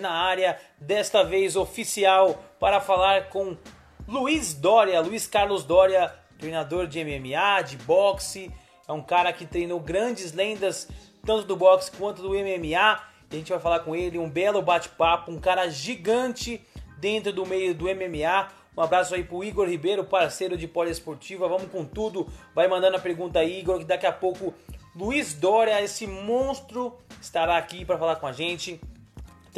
Na área, desta vez oficial, para falar com Luiz Dória, Luiz Carlos Dória, treinador de MMA, de boxe. É um cara que treinou grandes lendas, tanto do boxe quanto do MMA. E a gente vai falar com ele, um belo bate-papo, um cara gigante dentro do meio do MMA. Um abraço aí pro Igor Ribeiro, parceiro de Poliesportiva. Vamos com tudo. Vai mandando a pergunta aí, Igor, que daqui a pouco Luiz Dória, esse monstro, estará aqui para falar com a gente.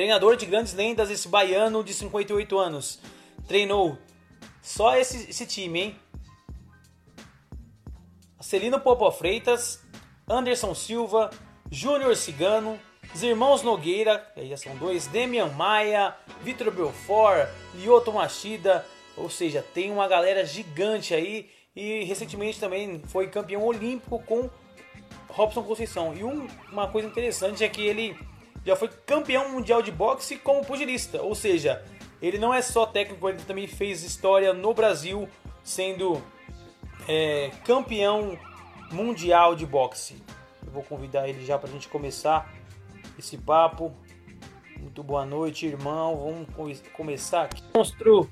Treinador de grandes lendas, esse baiano de 58 anos. Treinou só esse, esse time, hein? Celino Popo Freitas, Anderson Silva, Júnior Cigano, os irmãos Nogueira, aí já são dois, Demian Maia, Vitor Belfort, Lyoto Machida, ou seja, tem uma galera gigante aí e recentemente também foi campeão olímpico com Robson Conceição. E um, uma coisa interessante é que ele já foi campeão mundial de boxe como pugilista, ou seja, ele não é só técnico, ele também fez história no Brasil sendo é, campeão mundial de boxe. Eu vou convidar ele já para a gente começar esse papo. Muito boa noite, irmão. Vamos começar aqui. Monstro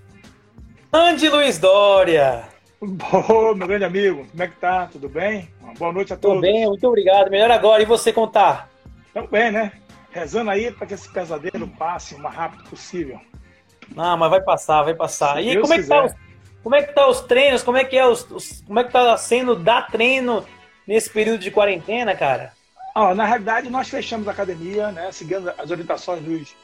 Andy Luiz Dória. Bom, meu grande amigo, como é que tá? Tudo bem? Uma boa noite a todos. Tudo bem, muito obrigado. Melhor agora. E você contar? Tamo bem, né? Rezando aí para que esse pesadelo passe o mais rápido possível. Ah, mas vai passar, vai passar. Se e Deus como é, que tá os, como é que tá os treinos? Como é que é os, os, como é que tá sendo dar treino nesse período de quarentena, cara? Ah, na realidade, nós fechamos a academia, né? Seguindo as orientações dos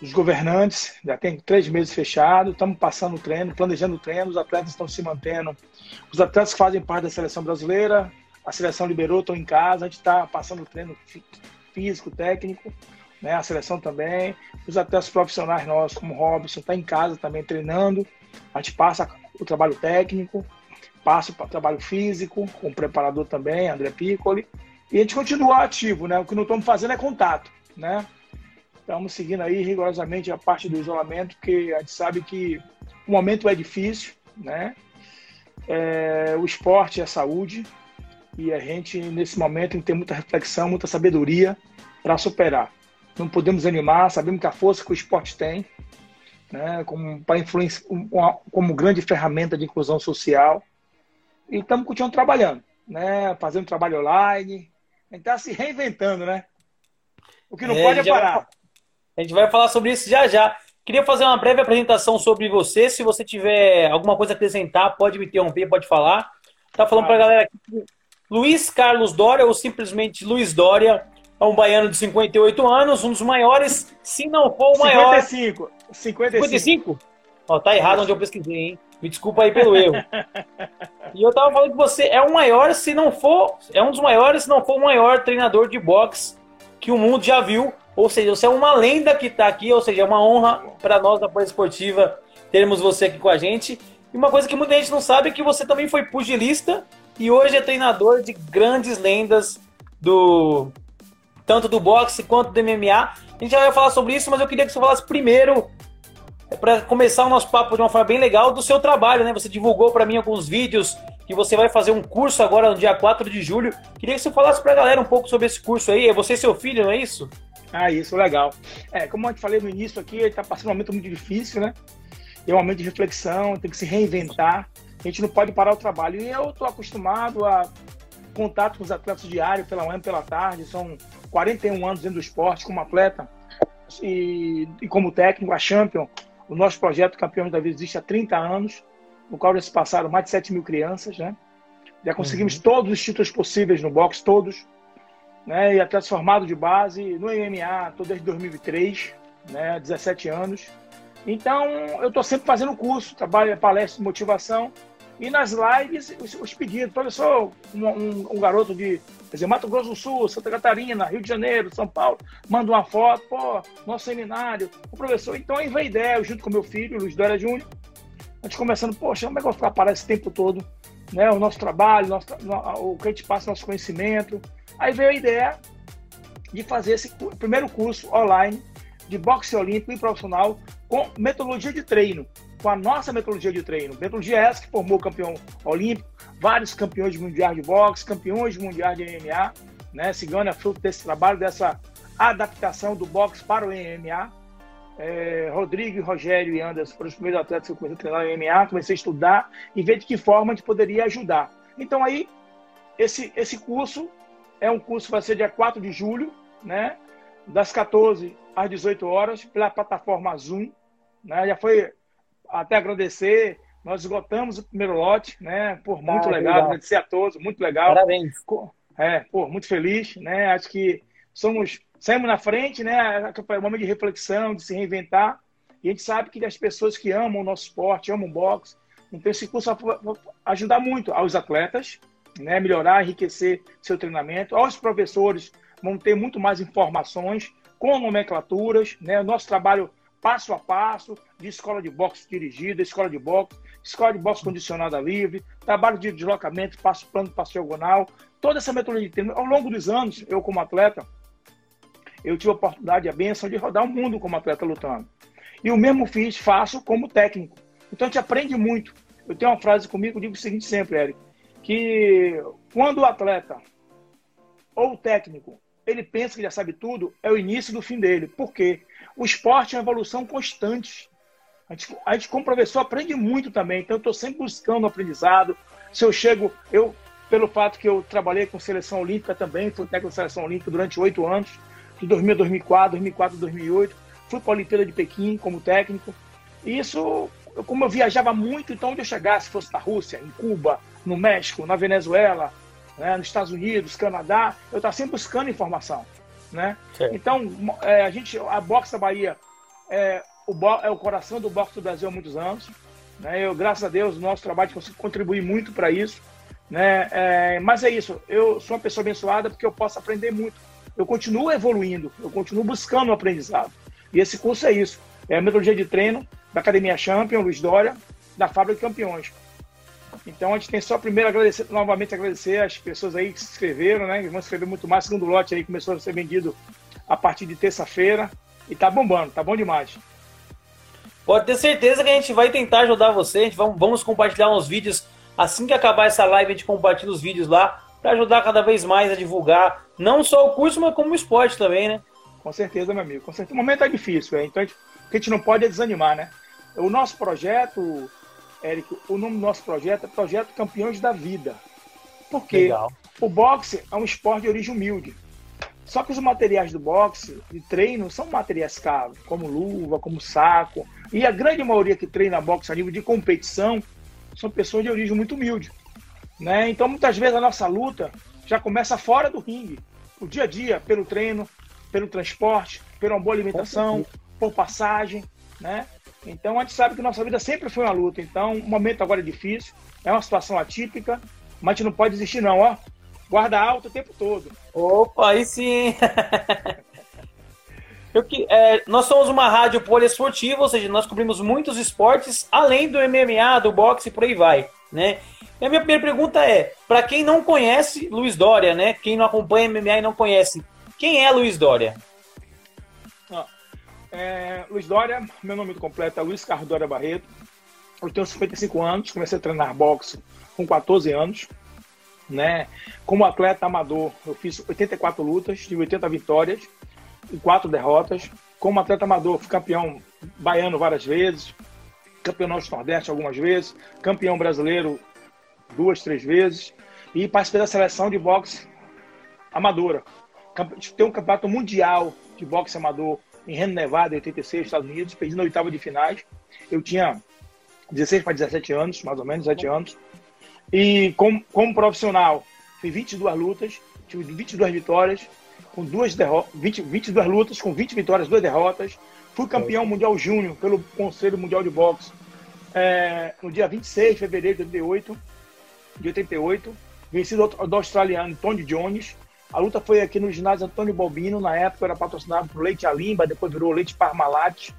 os governantes, já tem três meses fechado, estamos passando o treino, planejando o treino, os atletas estão se mantendo. Os atletas que fazem parte da seleção brasileira, a seleção liberou, estão em casa, a gente está passando o treino físico, técnico, né? a seleção também. Os atletas profissionais nossos, como o Robson, está em casa também treinando. A gente passa o trabalho técnico, passa o trabalho físico, com o preparador também, André Piccoli. E a gente continua ativo, né? O que não estamos fazendo é contato, né? Estamos seguindo aí rigorosamente a parte do isolamento, porque a gente sabe que o momento é difícil, né? É, o esporte é saúde e a gente, nesse momento, tem que ter muita reflexão, muita sabedoria para superar. Não podemos animar, sabemos que a força que o esporte tem, né, como, para influência, como grande ferramenta de inclusão social, e estamos continuando trabalhando, né, fazendo trabalho online, a gente está se reinventando, né? O que não é, pode é parar. A gente vai falar sobre isso já já. Queria fazer uma breve apresentação sobre você. Se você tiver alguma coisa a acrescentar, pode me interromper, pode falar. Tá falando para a galera aqui. Luiz Carlos Dória, ou simplesmente Luiz Dória, é um baiano de 58 anos, um dos maiores, se não for o maior. 55. 55? 55? Ó, tá errado onde eu pesquisei, hein? Me desculpa aí pelo erro. e eu tava falando que você é o maior, se não for, é um dos maiores, se não for o maior treinador de boxe que o mundo já viu. Ou seja, você é uma lenda que está aqui, ou seja, é uma honra para nós da Polícia Esportiva termos você aqui com a gente. E uma coisa que muita gente não sabe é que você também foi pugilista e hoje é treinador de grandes lendas do tanto do boxe quanto do MMA. A gente já vai falar sobre isso, mas eu queria que você falasse primeiro é para começar o nosso papo de uma forma bem legal do seu trabalho, né? Você divulgou para mim alguns vídeos que você vai fazer um curso agora no dia 4 de julho. Queria que você falasse para a galera um pouco sobre esse curso aí. É você e seu filho, não é isso? Ah, isso, legal. É, como eu te falei no início aqui, está passando um momento muito difícil, né? É um momento de reflexão, tem que se reinventar. A gente não pode parar o trabalho. E eu estou acostumado a contato com os atletas diário, pela manhã, pela tarde. São 41 anos dentro do esporte como atleta e, e como técnico, a Champion. O nosso projeto Campeões da Vida existe há 30 anos, no qual já se passaram mais de 7 mil crianças, né? Já conseguimos uhum. todos os títulos possíveis no boxe, todos né, e até formado de base no MMA, estou desde 2003, né, 17 anos. Então, eu estou sempre fazendo curso, trabalho, palestra de motivação E nas lives, os, os pedidos. Professor, um, um, um, garoto de quer dizer, Mato Grosso do Sul, Santa Catarina, Rio de Janeiro, São Paulo, manda uma foto, pô, nosso seminário. O professor, então aí veio ideia, junto com meu filho, Luiz Dória Júnior, a gente começando, poxa, como é que eu vou ficar parado esse tempo todo? Né? O nosso trabalho, nosso, o que a gente passa, nosso conhecimento. Aí veio a ideia de fazer esse primeiro curso online de boxe olímpico e profissional com metodologia de treino, com a nossa metodologia de treino. Metodologia essa que formou campeão olímpico, vários campeões mundiais de boxe, campeões mundiais de MMA, né? Cigano é fruto desse trabalho, dessa adaptação do boxe para o MMA. É, Rodrigo, Rogério e Anderson foram os primeiros atletas que eu comecei a treinar em MMA, comecei a estudar e ver de que forma a gente poderia ajudar. Então aí, esse, esse curso é um curso que vai ser dia 4 de julho, né? Das 14 às 18 horas, pela plataforma Zoom. Né? Já foi até agradecer. Nós esgotamos o primeiro lote, né? Por muito ah, legal. legal, agradecer a todos, muito legal. Parabéns. É, pô, muito feliz, né? Acho que somos saímos na frente, né? É um momento de reflexão, de se reinventar. E a gente sabe que as pessoas que amam o nosso esporte, amam o boxe, então esse curso vai ajudar muito aos atletas, né? Melhorar, enriquecer seu treinamento. Aos professores vão ter muito mais informações com nomenclaturas, né? O nosso trabalho passo a passo, de escola de boxe dirigida, escola de boxe, escola de boxe condicionada livre, trabalho de deslocamento, passo plano, passo diagonal, toda essa metodologia de treino. Ao longo dos anos, eu como atleta, eu tive a oportunidade, a benção de rodar o mundo como atleta lutando. E o mesmo fiz, faço como técnico. Então a gente aprende muito. Eu tenho uma frase comigo, eu digo o seguinte sempre, Eric, que quando o atleta ou o técnico ele pensa que já sabe tudo, é o início do fim dele. Por quê? O esporte é uma evolução constante. A gente, a gente como professor, aprende muito também. Então, eu estou sempre buscando aprendizado. Se eu chego, eu, pelo fato que eu trabalhei com seleção olímpica também, fui técnico da seleção olímpica durante oito anos, de 2000 a 2004, 2004 a 2008. Fui para a Olimpíada de Pequim como técnico. E isso, como eu viajava muito, então onde eu chegasse, fosse na Rússia, em Cuba, no México, na Venezuela, né, nos Estados Unidos, Canadá, eu estava sempre buscando informação. Né? Então, é, a gente, a Boxe da Bahia é o, é o coração do boxe do Brasil há muitos anos. Né? Eu, graças a Deus, o nosso trabalho conseguiu contribuir muito para isso. Né? É, mas é isso, eu sou uma pessoa abençoada porque eu posso aprender muito. Eu continuo evoluindo, eu continuo buscando o aprendizado. E esse curso é isso. É a metodologia de treino da Academia Champion, Luiz Dória, da Fábrica de Campeões. Então a gente tem só primeiro agradecer, novamente agradecer as pessoas aí que se inscreveram, né? Que vão se inscrever muito mais. O segundo lote aí começou a ser vendido a partir de terça-feira. E tá bombando, tá bom demais. Pode ter certeza que a gente vai tentar ajudar você. A gente vamos, vamos compartilhar uns vídeos. Assim que acabar essa live, a gente compartilha os vídeos lá para ajudar cada vez mais a divulgar não só o curso, mas como o esporte também, né? Com certeza, meu amigo. Com certeza. O momento é difícil, é. então a gente, o que a gente não pode é desanimar, né? O nosso projeto, Érico, o nome do nosso projeto é Projeto Campeões da Vida. Por quê? Legal. O boxe é um esporte de origem humilde. Só que os materiais do boxe, de treino, são materiais caros, como luva, como saco. E a grande maioria que treina boxe a nível de competição são pessoas de origem muito humilde. Né? Então, muitas vezes, a nossa luta já começa fora do ringue. O dia a dia, pelo treino, pelo transporte, pela boa alimentação, por passagem. Né? Então a gente sabe que nossa vida sempre foi uma luta. Então o momento agora é difícil, é uma situação atípica, mas a gente não pode desistir não, ó. Guarda alto o tempo todo. Opa, aí sim. Eu que, é, nós somos uma rádio poliesportiva, ou seja, nós cobrimos muitos esportes, além do MMA, do boxe e por aí vai, né? E a minha primeira pergunta é, para quem não conhece Luiz Dória, né? Quem não acompanha MMA e não conhece, quem é Luiz Dória? É, Luiz Dória, meu nome completo é Luiz Carlos Dória Barreto. Eu tenho 55 anos, comecei a treinar boxe com 14 anos. Né? Como atleta amador, eu fiz 84 lutas, tive 80 vitórias e 4 derrotas. Como atleta amador, fui campeão baiano várias vezes, campeão norte-nordeste algumas vezes, campeão brasileiro duas, três vezes e participei da seleção de boxe amadora. Tem um campeonato mundial de boxe amador em Reno, Nevada, em 86, Estados Unidos, perdi na oitava de finais. Eu tinha 16 para 17 anos, mais ou menos, 17 anos. E como, como profissional, fiz 22 lutas, tive 22 vitórias, com duas derrotas, 20, 22 lutas, com 20 vitórias, duas derrotas. Fui campeão mundial júnior pelo Conselho Mundial de Boxe é, no dia 26 de fevereiro de 88, de 88, vencido do australiano Tony Jones. A luta foi aqui no ginásio Antônio Balbino, na época era patrocinado por Leite Alimba, depois virou Leite Parmalat.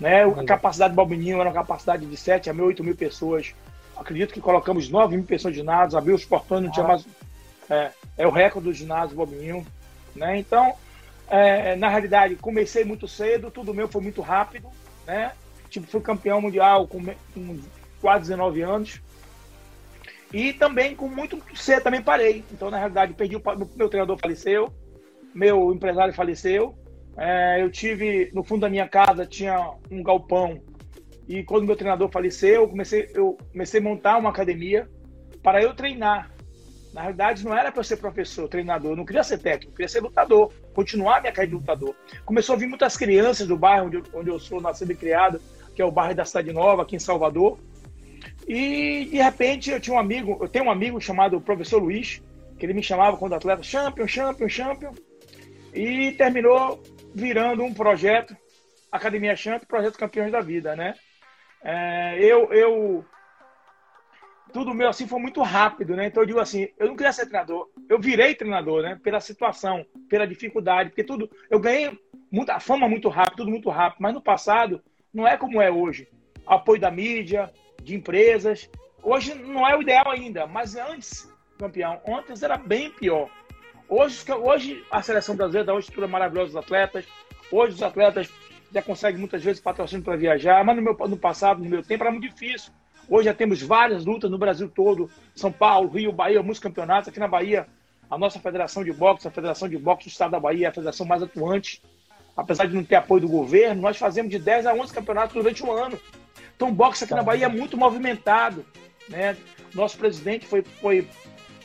Né? A capacidade do Balbininho era uma capacidade de 7 a 8 mil pessoas. Acredito que colocamos 9 mil pessoas de ginásio, abriu os portões, não tinha ah. mais. É, é, o recorde do ginásio Balbininho. Né? Então, é, na realidade, comecei muito cedo, tudo meu foi muito rápido. Né? Tipo, fui campeão mundial com, com quase 19 anos. E também com muito cedo também parei. Então, na realidade, perdi o meu treinador faleceu, meu empresário faleceu. É, eu tive no fundo da minha casa tinha um galpão e quando meu treinador faleceu, eu comecei eu comecei a montar uma academia para eu treinar. Na realidade, não era para ser professor, treinador, eu não queria ser técnico, eu queria ser lutador, continuar minha carreira de lutador. Começou a vir muitas crianças do bairro onde onde eu sou nascido e criado, que é o bairro da Cidade Nova, aqui em Salvador. E de repente eu tinha um amigo, eu tenho um amigo chamado Professor Luiz, que ele me chamava quando atleta champion, champion, champion, e terminou virando um projeto Academia Champion, projeto Campeões da Vida, né? É, eu, eu tudo meu assim foi muito rápido, né? Então eu digo assim, eu não queria ser treinador, eu virei treinador, né? Pela situação, pela dificuldade, porque tudo eu ganhei muita fama muito rápido, tudo muito rápido, mas no passado não é como é hoje. Apoio da mídia, de empresas. Hoje não é o ideal ainda, mas antes, campeão, antes era bem pior. Hoje, hoje a seleção brasileira dá uma estrutura maravilhosa dos atletas. Hoje os atletas já conseguem muitas vezes patrocínio para viajar, mas no, meu, no passado, no meu tempo, era muito difícil. Hoje já temos várias lutas no Brasil todo, São Paulo, Rio, Bahia, muitos campeonatos. Aqui na Bahia, a nossa federação de boxe, a Federação de Boxe do Estado da Bahia, é a federação mais atuante. Apesar de não ter apoio do governo, nós fazemos de 10 a 11 campeonatos durante um ano. Então, o boxe aqui na Bahia é muito movimentado. Né? Nosso presidente foi, foi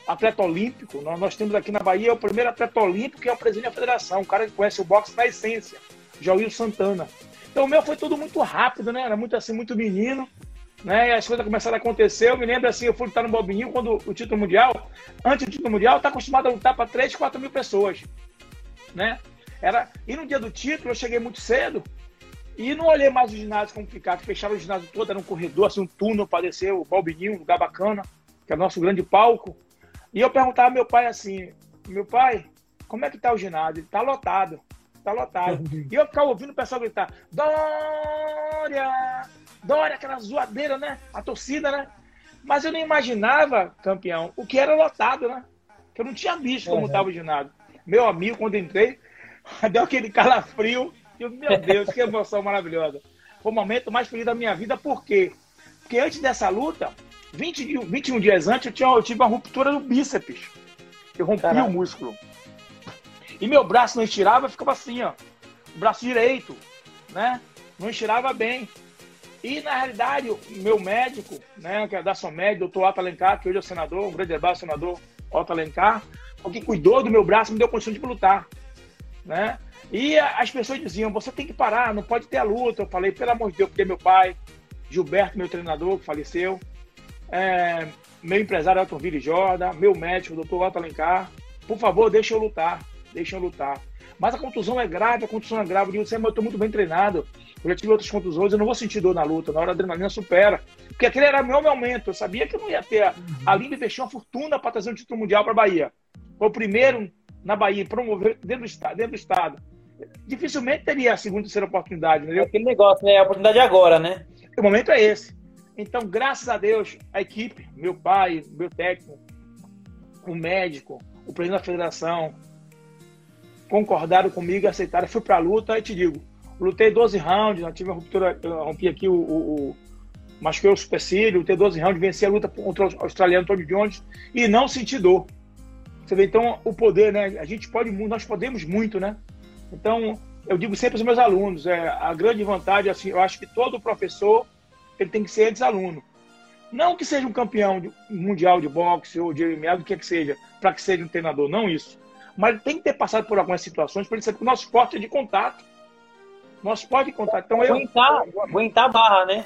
atleta olímpico. Nós, nós temos aqui na Bahia o primeiro atleta olímpico que é o presidente da federação, um cara que conhece o boxe na essência, Jair Santana. Então, o meu foi tudo muito rápido, né? Era muito assim, muito menino. Né? E as coisas começaram a acontecer. Eu me lembro assim, eu fui lutar no Bobinho quando o título mundial, antes do título mundial, tá acostumado a lutar para 3, 4 mil pessoas. Né? Era... E no dia do título, eu cheguei muito cedo. E não olhei mais o ginásio como ficava, fecharam o ginásio todo, era um corredor, assim, um túnel para descer, o Balbininho, um lugar bacana, que é o nosso grande palco. E eu perguntava ao meu pai assim, meu pai, como é que tá o ginásio? Ele tá lotado, tá lotado. E eu ficava ouvindo o pessoal gritar, Dória! Dória, aquela zoadeira, né? A torcida, né? Mas eu não imaginava, campeão, o que era lotado, né? Que eu não tinha visto como estava uhum. o ginásio. Meu amigo, quando entrei, deu aquele calafrio eu, meu Deus, que emoção maravilhosa. Foi o momento mais feliz da minha vida, por quê? Porque antes dessa luta, 20, 21 dias antes, eu, tinha, eu tive uma ruptura do bíceps. Eu rompi o músculo. E meu braço não estirava, ficava assim, ó. O braço direito, né? Não estirava bem. E, na realidade, o meu médico, né, que é da Somed, doutor Otto Alencar, que hoje é o senador, um grande abraço, senador Otto Alencar, o que cuidou do meu braço, me deu condição de lutar, né? E as pessoas diziam: você tem que parar, não pode ter a luta. Eu falei: pelo amor de Deus, porque meu pai, Gilberto, meu treinador, que faleceu, é, meu empresário Elton Ville Jordan, meu médico, doutor Otto Alencar, por favor, deixa eu lutar, deixa eu lutar. Mas a contusão é grave, a contusão é grave. Eu disse, eu estou muito bem treinado. Eu já tive outras contusões, eu não vou sentir dor na luta. Na hora a adrenalina supera. Porque aquele era meu momento. Eu sabia que eu não ia ter. A Linda investiu uma fortuna para trazer um título mundial para a Bahia. Foi o primeiro na Bahia, promover dentro do estado. Dentro do estado dificilmente teria a segunda e terceira oportunidade, entendeu? É aquele negócio, né? A oportunidade agora, né? O momento é esse. Então, graças a Deus, a equipe, meu pai, meu técnico, o médico, o presidente da federação, concordaram comigo, aceitaram. Fui para a luta e te digo, lutei 12 rounds, tive uma ruptura, rompi aqui o, o, o machuquei o supercílio, lutei 12 rounds, venci a luta contra o australiano Tony Jones e não senti dor. Você vê, então, o poder, né? A gente pode, nós podemos muito, né? Então, eu digo sempre aos meus alunos, é, a grande vantagem, assim, eu acho que todo professor ele tem que ser ex-aluno. Não que seja um campeão de, mundial de boxe ou de MMA, do que que seja, para que seja um treinador, não isso. Mas tem que ter passado por algumas situações para ele saber que o nosso esporte é de contato. Nosso esporte de contato. Então, aguentar, eu, aguentar a barra, né?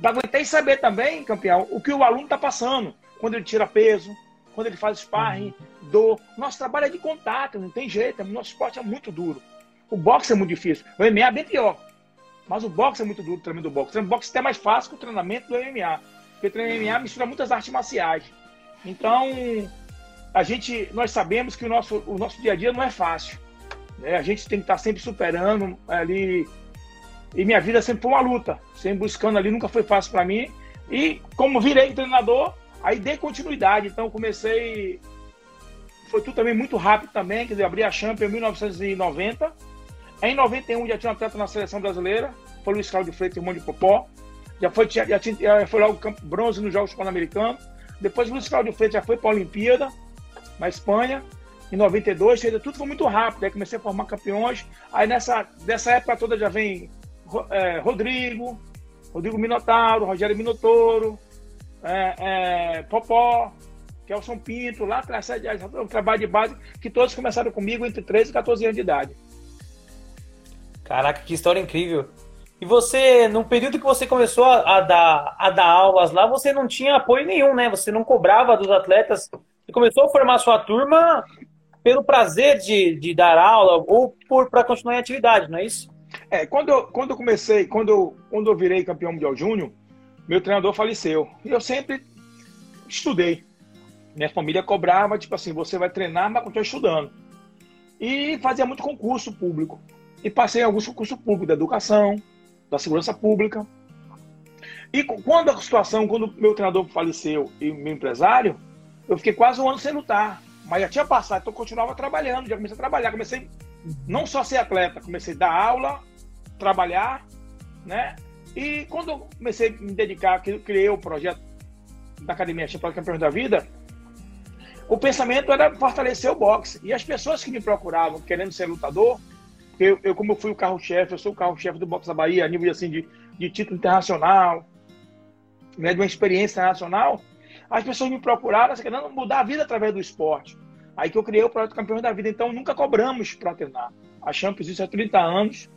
Para aguentar e saber também, campeão, o que o aluno está passando. Quando ele tira peso, quando ele faz sparring, uhum. dor. Nosso trabalho é de contato, não tem jeito. Nosso esporte é muito duro. O boxe é muito difícil. O MMA é bem pior. Mas o boxe é muito duro, o treinamento do boxe. O boxe é até mais fácil que o treinamento do MMA. Porque o treinamento do MMA mistura muitas artes marciais. Então, a gente, nós sabemos que o nosso, o nosso dia a dia não é fácil. Né? A gente tem que estar sempre superando ali. E minha vida sempre foi uma luta, sempre buscando ali, nunca foi fácil para mim. E como virei treinador, aí dei continuidade. Então comecei. Foi tudo também muito rápido também, quer dizer, abri a Champions em 1990. Em 91 já tinha um atleta na seleção brasileira, foi Luiz Carlos de Freitas, irmão de Popó. Já foi, já, já foi lá o bronze nos Jogos Pan-Americanos. Depois Luiz Carlos de Freitas já foi para a Olimpíada, na Espanha. Em 92, tudo foi muito rápido. Aí comecei a formar campeões. Aí nessa, nessa época toda já vem é, Rodrigo, Rodrigo Minotauro, Rogério Minotouro, é, é, Popó, Kelson Pinto, lá atrás, um trabalho de base que todos começaram comigo entre 13 e 14 anos de idade. Caraca, que história incrível. E você, no período que você começou a, dar, a dar aulas lá, você não tinha apoio nenhum, né? Você não cobrava dos atletas. Você começou a formar sua turma pelo prazer de, de dar aula ou para continuar em atividade, não é isso? É, quando eu, quando eu comecei, quando eu, quando eu virei campeão mundial júnior, meu treinador faleceu. E eu sempre estudei. Minha família cobrava, tipo assim, você vai treinar, mas continua estudando. E fazia muito concurso público. E passei alguns concursos públicos da educação, da segurança pública. E quando a situação, quando meu treinador faleceu e meu empresário, eu fiquei quase um ano sem lutar. Mas já tinha passado, então eu continuava trabalhando, já comecei a trabalhar. Comecei não só ser atleta, comecei a dar aula, trabalhar, né? E quando eu comecei a me dedicar, criei o projeto da Academia Champions Campeões da Vida, o pensamento era fortalecer o boxe. E as pessoas que me procuravam querendo ser lutador, eu, eu como eu fui o carro-chefe, eu sou o carro-chefe do boxe da Bahia, a nível assim, de, de título internacional, né, de uma experiência internacional, as pessoas me procuraram assim, querendo mudar a vida através do esporte. Aí que eu criei o projeto Campeões da Vida. Então, nunca cobramos para treinar. A Champions existe há 30 anos.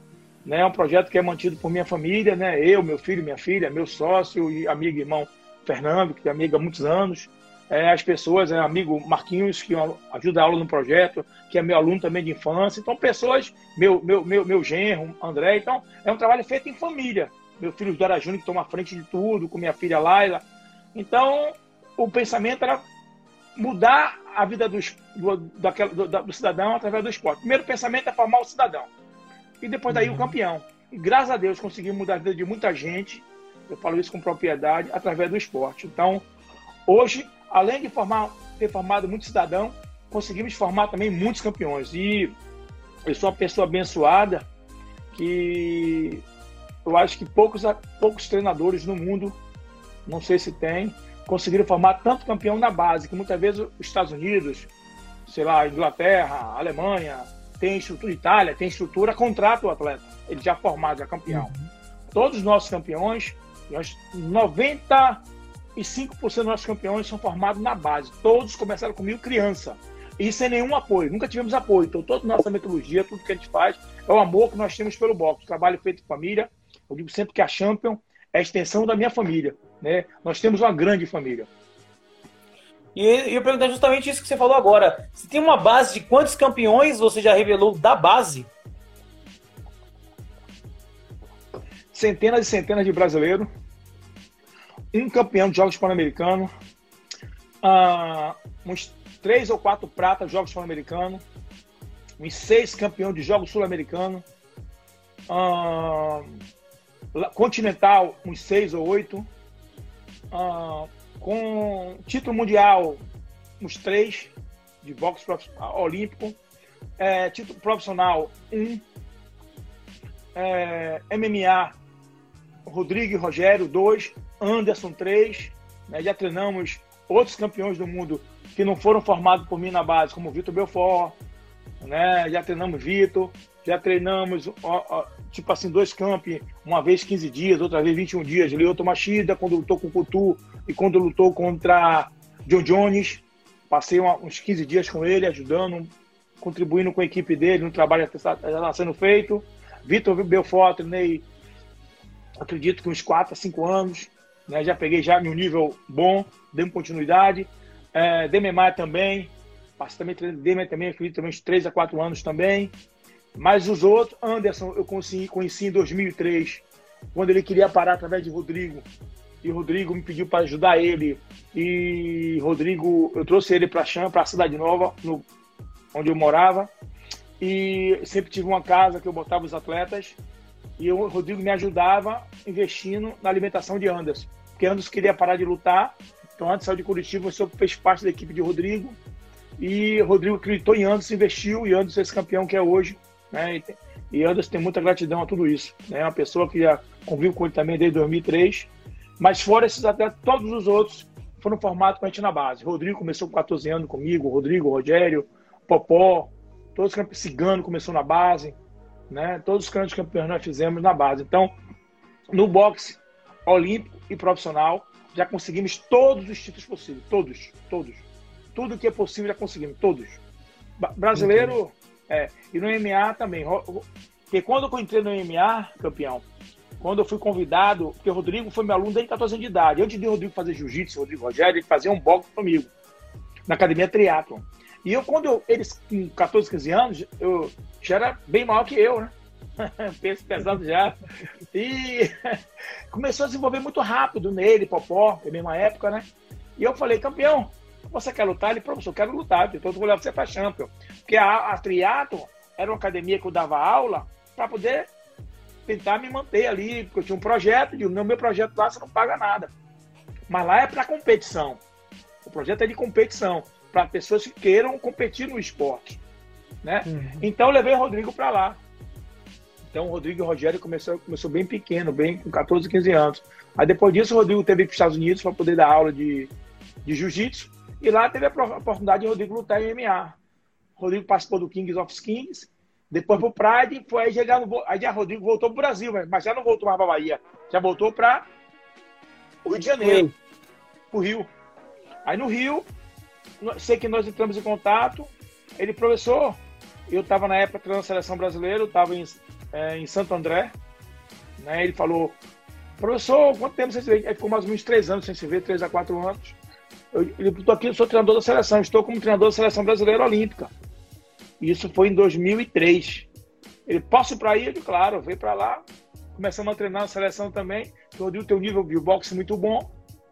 Né? É um projeto que é mantido por minha família, né? Eu, meu filho, minha filha, meu sócio e amigo e irmão Fernando, que é amigo há muitos anos. É, as pessoas, é, amigo Marquinhos, que ajuda a aula no projeto, que é meu aluno também de infância. Então, pessoas, meu, meu, meu, meu genro, André. Então, é um trabalho feito em família. Meu filho Dora Júnior, que toma frente de tudo, com minha filha Laila. Então, o pensamento era mudar a vida do, do, daquela, do, do, cidadão através do esporte. Primeiro pensamento é formar o cidadão. E depois daí uhum. o campeão. E graças a Deus conseguimos mudar a vida de muita gente, eu falo isso com propriedade, através do esporte. Então, hoje, além de formar, ter formado muito cidadão, conseguimos formar também muitos campeões. E eu sou uma pessoa abençoada que eu acho que poucos, poucos treinadores no mundo, não sei se tem, conseguiram formar tanto campeão na base, que muitas vezes os Estados Unidos, sei lá, Inglaterra, Alemanha, tem estrutura, Itália, tem estrutura, contrata o atleta, ele já formado, já campeão. Uhum. Todos os nossos campeões, 95% dos nossos campeões são formados na base. Todos começaram comigo criança. E sem nenhum apoio. Nunca tivemos apoio. Então, toda nossa metodologia, tudo que a gente faz, é o amor que nós temos pelo boxe. Trabalho feito em família. Eu digo sempre que a Champion é a extensão da minha família. Né? Nós temos uma grande família. E eu perguntar justamente isso que você falou agora. Você tem uma base de quantos campeões você já revelou da base? Centenas e centenas de brasileiros. Um campeão de Jogos Pan-Americanos. Uh, uns três ou quatro pratas de Jogos Pan-Americanos. Uns seis campeões de Jogos Sul-Americanos. Uh, continental, uns seis ou oito uh, com título mundial, uns três, de boxe olímpico, é, título profissional, um, é, MMA, Rodrigo e Rogério, dois, Anderson, três, né, já treinamos outros campeões do mundo que não foram formados por mim na base, como Vitor Belfort, né, já treinamos Vitor, já treinamos, ó, ó, tipo assim, dois campi, uma vez 15 dias, outra vez 21 dias. Lyoto Machida, quando lutou com o Coutu e quando lutou contra John Jones. Passei uma, uns 15 dias com ele, ajudando, contribuindo com a equipe dele no trabalho que está tá sendo feito. Vitor Belfort, treinei, acredito que uns 4 a 5 anos. Né? Já peguei já no nível bom, demos continuidade. É, Dememar também, passei também, Dememar também, acredito também uns 3 a 4 anos também. Mas os outros, Anderson, eu conheci, conheci em 2003, quando ele queria parar através de Rodrigo. E Rodrigo me pediu para ajudar ele. E Rodrigo, eu trouxe ele para Chã, para a Cidade Nova, no, onde eu morava. E sempre tive uma casa que eu botava os atletas. E o Rodrigo me ajudava investindo na alimentação de Anderson. Porque Anderson queria parar de lutar. Então, antes saiu de Curitiba, eu fez parte da equipe de Rodrigo. E Rodrigo acreditou em Anderson, investiu. E Anderson é esse campeão que é hoje. Né? E Anderson tem muita gratidão a tudo isso. É né? uma pessoa que já convive com ele também desde 2003. Mas fora esses atletas, todos os outros foram formados com a gente na base. Rodrigo começou com 14 anos comigo, Rodrigo, Rogério, Popó, todos os campeões Cigano começou na base, né? Todos os grandes campeões nós fizemos na base. Então, no boxe olímpico e profissional, já conseguimos todos os títulos possíveis, todos, todos. Tudo que é possível já conseguimos, todos. Brasileiro, é, e no MMA também. Porque quando eu entrei no MMA, campeão, quando eu fui convidado, porque o Rodrigo foi meu aluno desde 14 anos de idade. Antes de o Rodrigo fazer jiu-jitsu, Rodrigo Rogério, ele fazia um boxe comigo, na academia Triathlon. E eu, quando eu, eles, com 14, 15 anos, eu já era bem maior que eu, né? Peso pesado já. E começou a desenvolver muito rápido nele, Popó, na mesma época, né? E eu falei, campeão, você quer lutar? Ele, professor, eu quero lutar, então eu vou levar você para champion. Porque a, a Triathlon era uma academia que eu dava aula para poder tentar me manter ali, porque eu tinha um projeto, e o meu projeto lá você não paga nada. Mas lá é para competição. O projeto é de competição, para pessoas que queiram competir no esporte. Né? Uhum. Então eu levei o Rodrigo para lá. Então o Rodrigo e o Rogério começou, começou bem pequeno, bem com 14, 15 anos. Aí depois disso o Rodrigo teve para os Estados Unidos para poder dar aula de, de jiu-jitsu. E lá teve a oportunidade de Rodrigo lutar em MMA. Rodrigo participou do Kings of Kings depois pro Pride, foi aí chegar no. Aí já Rodrigo voltou pro Brasil, mas já não voltou mais pra Bahia. Já voltou para o Rio de Janeiro. Pro Rio. Aí no Rio, sei que nós entramos em contato. Ele, professor, eu estava na época treinando a seleção brasileira, eu estava em, é, em Santo André. Né? Ele falou, professor, quanto tempo você se vê? Ele ficou mais ou menos três anos sem se ver, três a quatro anos. Eu, estou aqui, sou treinador da seleção, estou como treinador da seleção brasileira olímpica. Isso foi em 2003. Ele, posso ir para aí? Claro, veio para lá. Começamos a treinar na seleção também. Rodrigo tem um nível de boxe muito bom.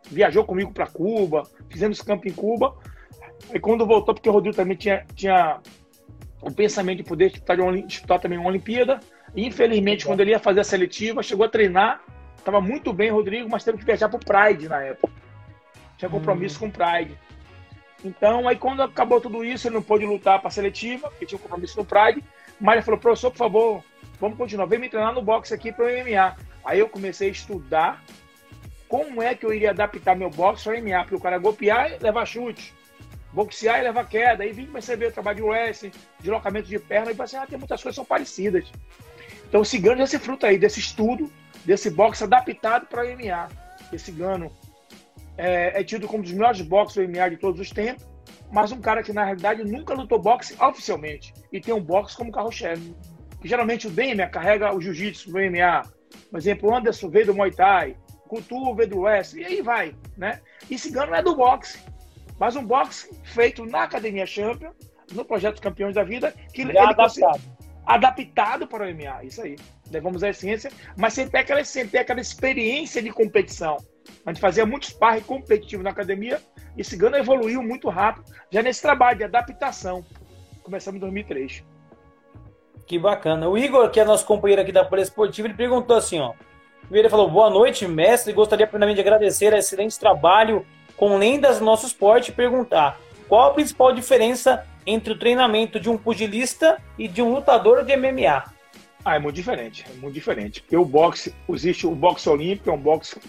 Viajou comigo para Cuba, fizemos campo em Cuba. E quando voltou, porque o Rodrigo também tinha, tinha o pensamento de poder disputar, de disputar também uma Olimpíada. E, infelizmente, quando ele ia fazer a seletiva, chegou a treinar. Estava muito bem, Rodrigo, mas teve que viajar para o Pride na época. Tinha compromisso hum. com o Pride. Então, aí quando acabou tudo isso, ele não pôde lutar para a seletiva, porque tinha um compromisso no Pride. Mas ele falou, professor, por favor, vamos continuar, vem me treinar no boxe aqui para o MMA. Aí eu comecei a estudar como é que eu iria adaptar meu boxe para o MMA, porque o cara golpear e levar chute, boxear e levar queda. Aí vim ver o trabalho de wrestling, deslocamento de perna, e pensei, ah, tem muitas coisas que são parecidas. Então o Cigano já se fruta aí desse estudo, desse boxe adaptado para o MMA. Esse Cigano é, é tido como um dos melhores boxes do MMA de todos os tempos, mas um cara que na realidade nunca lutou boxe oficialmente e tem um boxe como carro-chefe. Geralmente o Demian carrega o jiu-jitsu do MMA. Por exemplo, o Anderson veio do Muay Thai, Couture veio do West, e aí vai, né? E Cigano é do boxe, mas um boxe feito na Academia Champion, no projeto Campeões da Vida, que ele, adaptado. adaptado para o MMA, isso aí. Levamos a essência, mas sem ter aquela, sem ter aquela experiência de competição. A gente fazia muito sparring competitivo na academia e Cigano evoluiu muito rápido já nesse trabalho de adaptação. Começamos em 2003. Que bacana. O Igor, que é nosso companheiro aqui da Folha Esportiva, ele perguntou assim, ó. Ele falou, boa noite, mestre. Gostaria primeiramente de agradecer o excelente trabalho com lendas do nosso esporte e perguntar qual a principal diferença entre o treinamento de um pugilista e de um lutador de MMA? Ah, é muito diferente, é muito diferente. Porque o boxe, existe o boxe olímpico, é um boxe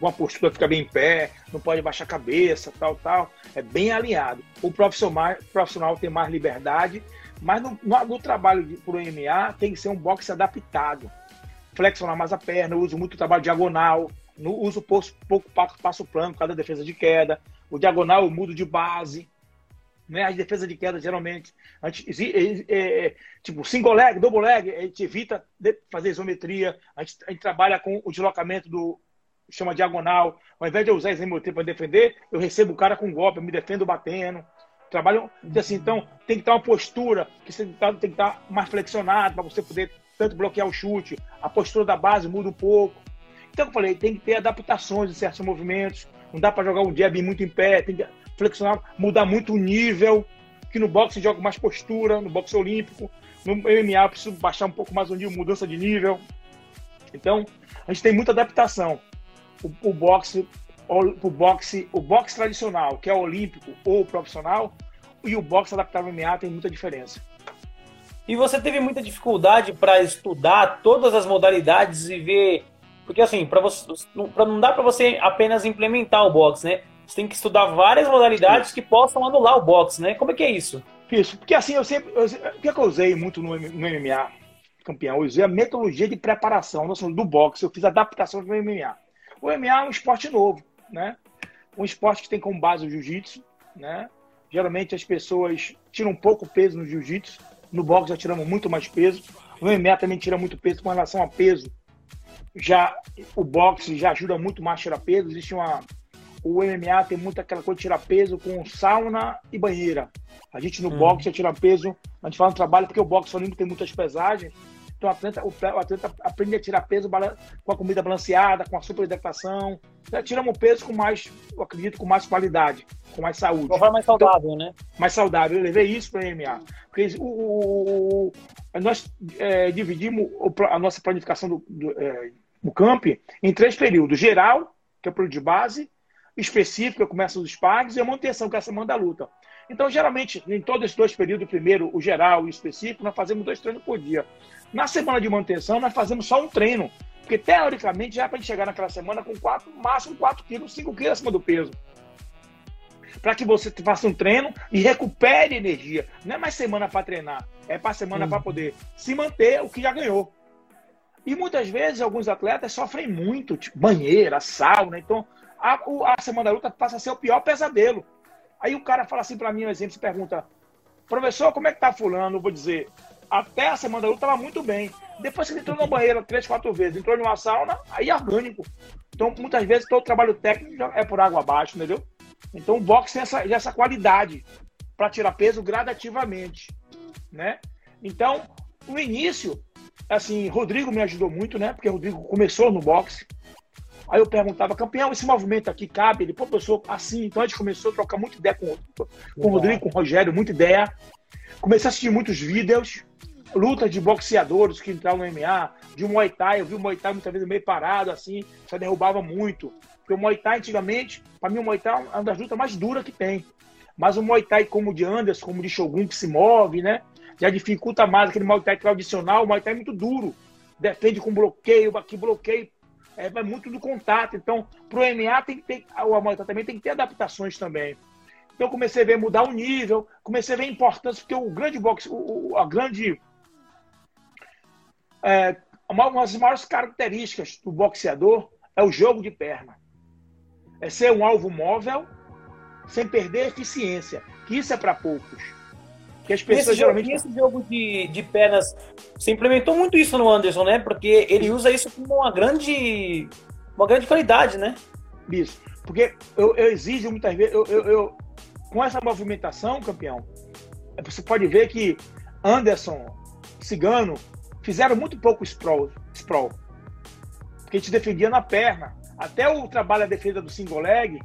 uma postura fica bem em pé, não pode baixar a cabeça, tal, tal. É bem alinhado. O profissional, profissional tem mais liberdade, mas no, no, no trabalho por MMA tem que ser um boxe adaptado. Flexionar mais a perna, uso muito trabalho diagonal, no, uso pouco, pouco passo plano, cada defesa de queda. O diagonal eu mudo de base. Né? As defesas de queda, geralmente, a gente, é, é, tipo, single leg, double leg, a gente evita fazer isometria, a gente, a gente trabalha com o deslocamento do, chama diagonal. Ao invés de eu usar esse meu tempo para defender, eu recebo o cara com golpe, eu me defendo batendo. Trabalham assim, então tem que estar uma postura que você tem que estar mais flexionado para você poder tanto bloquear o chute. A postura da base muda um pouco. Então, eu falei, tem que ter adaptações em certos movimentos. Não dá para jogar um jab muito em pé, tem que flexionar, mudar muito o nível. Que no boxe joga mais postura, no boxe olímpico. No MMA eu preciso baixar um pouco mais o nível, mudança de nível. Então, a gente tem muita adaptação. O, o boxe, o, boxe, o boxe tradicional, que é o olímpico ou o profissional, e o boxe adaptado ao MMA tem muita diferença. E você teve muita dificuldade para estudar todas as modalidades e ver. Porque assim, para você, pra, não dá para você apenas implementar o boxe, né? Você tem que estudar várias modalidades que possam anular o boxe, né? Como é que é isso? Isso, porque assim, eu sempre. Eu, o que, é que eu usei muito no, no MMA, campeão? Eu usei a metodologia de preparação do boxe, eu fiz adaptação do MMA. O MMA é um esporte novo, né? Um esporte que tem como base o jiu-jitsu, né? Geralmente as pessoas tiram um pouco peso no jiu-jitsu, no boxe já tiramos muito mais peso. O MMA também tira muito peso com relação a peso. Já o boxe já ajuda muito mais a tirar peso. Existe uma o MMA tem muito aquela coisa de tirar peso com sauna e banheira. A gente no hum. boxe tira peso, a gente faz um trabalho porque o boxe olímpico tem muitas pesagens. Então o atleta, o atleta aprende a tirar peso com a comida balanceada, com a superidratação. Já tiramos peso com mais, eu acredito, com mais qualidade, com mais saúde. De uma forma mais saudável, então, né? Mais saudável. Eu levei isso para o MMA. Porque o, o, o nós é, dividimos a nossa planificação do, do, é, do camp em três períodos. Geral, que é o período de base, específico, que começa os SPAGs, e a manutenção, que é a semana da luta. Então, geralmente, em todos esses dois períodos, primeiro o geral e o específico, nós fazemos dois treinos por dia. Na semana de manutenção, nós fazemos só um treino. Porque, teoricamente, já é para a gente chegar naquela semana com quatro, máximo 4 quilos, 5 quilos acima do peso. Para que você faça um treino e recupere energia. Não é mais semana para treinar, é para semana para poder se manter o que já ganhou. E muitas vezes alguns atletas sofrem muito, tipo banheira, sauna. Então, a, a semana da luta passa a ser o pior pesadelo. Aí o cara fala assim para mim, um exemplo, se pergunta, professor, como é que tá fulano? Eu vou dizer, até a semana da luta estava muito bem. Depois que ele entrou na banheira três, quatro vezes, entrou numa sauna, aí é orgânico. Então, muitas vezes, todo o trabalho técnico é por água abaixo, entendeu? Então, o boxe tem essa, essa qualidade para tirar peso gradativamente, né? Então, no início, assim, Rodrigo me ajudou muito, né? Porque Rodrigo começou no boxe. Aí eu perguntava, campeão, esse movimento aqui cabe? Ele, pô, professor, assim. Então a gente começou a trocar muita ideia com, com o Rodrigo, com o Rogério, muita ideia. Comecei a assistir muitos vídeos, lutas de boxeadores que entraram no MMA, de Muay Thai. Eu vi o Muay Thai muitas vezes meio parado, assim, só derrubava muito. Porque o Muay Thai, antigamente, para mim, o Muay Thai é uma das lutas mais duras que tem. Mas o Muay Thai, como de Anderson, como de Shogun, que se move, né? Já dificulta mais aquele Muay Thai tradicional. O Muay Thai é muito duro. Defende com bloqueio, aqui bloqueio. É, vai muito do contato. Então, pro MMA tem que ter. O Muay Thai também tem que ter adaptações também. Então, comecei a ver mudar o nível, comecei a ver a importância, porque o grande boxe, o, a grande é, uma das maiores características do boxeador é o jogo de perna. É ser um alvo móvel sem perder eficiência, que isso é para poucos. Que as pessoas esse geralmente. Jogo, esse jogo de, de pernas, você implementou muito isso no Anderson, né? Porque ele usa isso como uma grande, uma grande qualidade, né? Isso. Porque eu, eu exijo muitas vezes, eu, eu, eu, com essa movimentação, campeão, você pode ver que Anderson, Cigano, fizeram muito pouco sprawl, sprawl. Porque a gente defendia na perna. Até o trabalho, a defesa do single leg,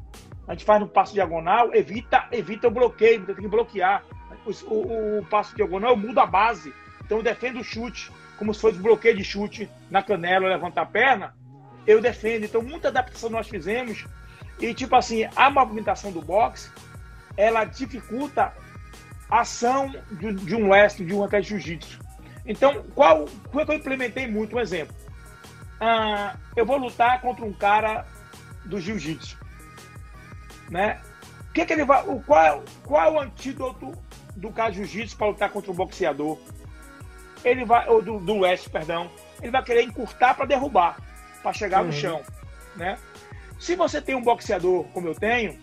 a gente faz no passo diagonal, evita, evita o bloqueio, tem que bloquear. O, o, o passo diagonal muda a base. Então eu defendo o chute, como se fosse bloqueio de chute na canela, levantar a perna. Eu defendo. Então muita adaptação nós fizemos. E tipo assim, a movimentação do boxe, ela dificulta a ação de, de um wrestling, de um até jiu-jitsu. Então, qual, qual é que eu implementei muito? Um exemplo. Ah, eu vou lutar contra um cara do jiu-jitsu. Né? Que que ele vai, o, qual, qual é o antídoto do cara jiu-jitsu para lutar contra um boxeador? Ele vai, ou do, do West, perdão. Ele vai querer encurtar para derrubar, para chegar uhum. no chão. Né? Se você tem um boxeador como eu tenho,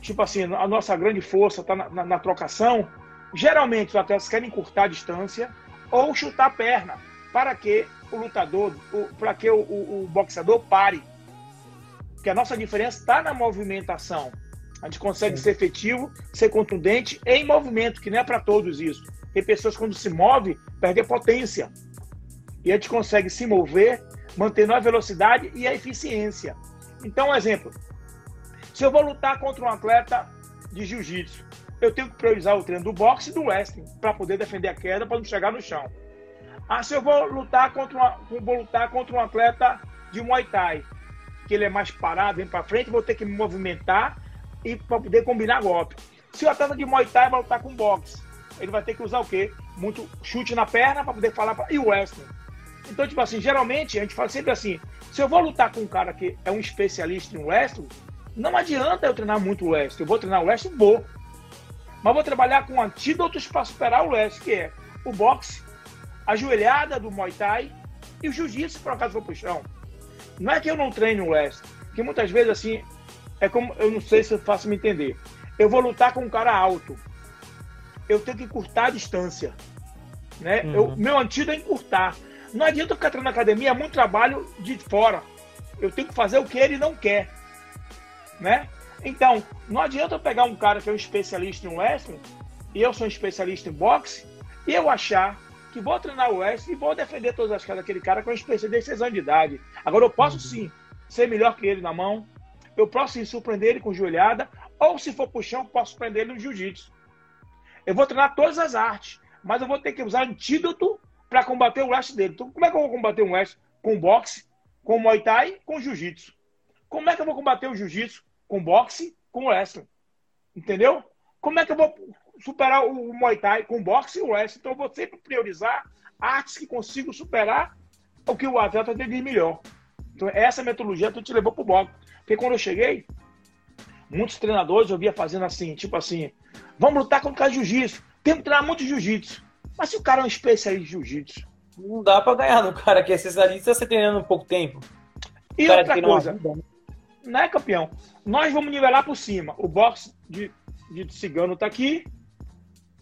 tipo assim, a nossa grande força está na, na, na, trocação, geralmente os atletas querem encurtar a distância ou chutar a perna, para que o lutador, para que o, o, o boxeador pare. Porque a nossa diferença está na movimentação. A gente consegue Sim. ser efetivo, ser contundente em movimento, que não é para todos isso. Tem pessoas quando se move, perdem potência. E a gente consegue se mover, mantendo a velocidade e a eficiência. Então, um exemplo. Se eu vou lutar contra um atleta de jiu-jitsu, eu tenho que priorizar o treino do boxe e do wrestling para poder defender a queda, para não chegar no chão. Ah, se eu vou lutar contra uma, vou lutar contra um atleta de Muay Thai, que ele é mais parado, vem para frente, vou ter que me movimentar e para poder combinar golpe. Se o atleta de Muay Thai vai lutar com boxe, ele vai ter que usar o quê? Muito chute na perna para poder falar pra... e o wrestling. Então, tipo assim, geralmente a gente fala sempre assim: se eu vou lutar com um cara que é um especialista em wrestling, não adianta eu treinar muito wrestling. Eu vou treinar wrestling, vou. Mas vou trabalhar com antídotos para superar o wrestling, que é o boxe, a joelhada do Muay Thai e o jiu-jitsu, por acaso for pro chão. Não é que eu não treino o wrestling, porque muitas vezes assim, é como, eu não sei se eu faço me entender. Eu vou lutar com um cara alto. Eu tenho que encurtar a distância. Né? Uhum. Eu, meu antídoto é encurtar. Não adianta eu ficar treinando na academia, é muito trabalho de fora. Eu tenho que fazer o que ele não quer. Né? Então, não adianta eu pegar um cara que é um especialista em wrestling e eu sou um especialista em boxe e eu achar que vou treinar o wrestling e vou defender todas as caras daquele cara com uma especialista de 6 anos de idade. Agora, eu posso uhum. sim ser melhor que ele na mão, eu posso sim surpreender ele com joelhada, ou se for pro chão, posso prender ele no jiu-jitsu. Eu vou treinar todas as artes, mas eu vou ter que usar antídoto para combater o wrestling dele. Então, como é que eu vou combater um wrestling? Com boxe, com muay thai, com jiu-jitsu. Como é que eu vou combater o jiu-jitsu? Com boxe, com wrestling. Entendeu? Como é que eu vou superar o muay thai com boxe e wrestling? Então, eu vou sempre priorizar artes que consigam superar o que o atleta tem de melhor. Então, essa metodologia tu te levou pro boxe. Porque quando eu cheguei, muitos treinadores eu via fazendo assim, tipo assim, vamos lutar contra jiu-jitsu. Temos que treinar muito jiu-jitsu. Mas se o cara é um especialista em jiu-jitsu. Não dá pra ganhar no cara que é especialista você treinando um pouco tempo. E outra coisa, vida, né? Não é campeão? Nós vamos nivelar por cima. O boxe de, de cigano tá aqui,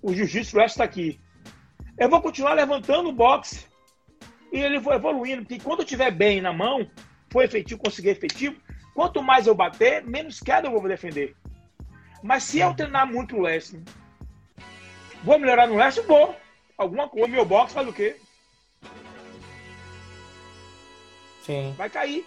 o jiu-jitsu resto tá aqui. Eu vou continuar levantando o boxe e ele vai evoluindo, porque quando eu tiver bem na mão, for efetivo, conseguir efetivo, quanto mais eu bater, menos queda eu vou defender. Mas se eu treinar muito o wrestling, vou melhorar no wrestling? Vou alguma coisa. Meu box faz o quê? Sim. Vai cair.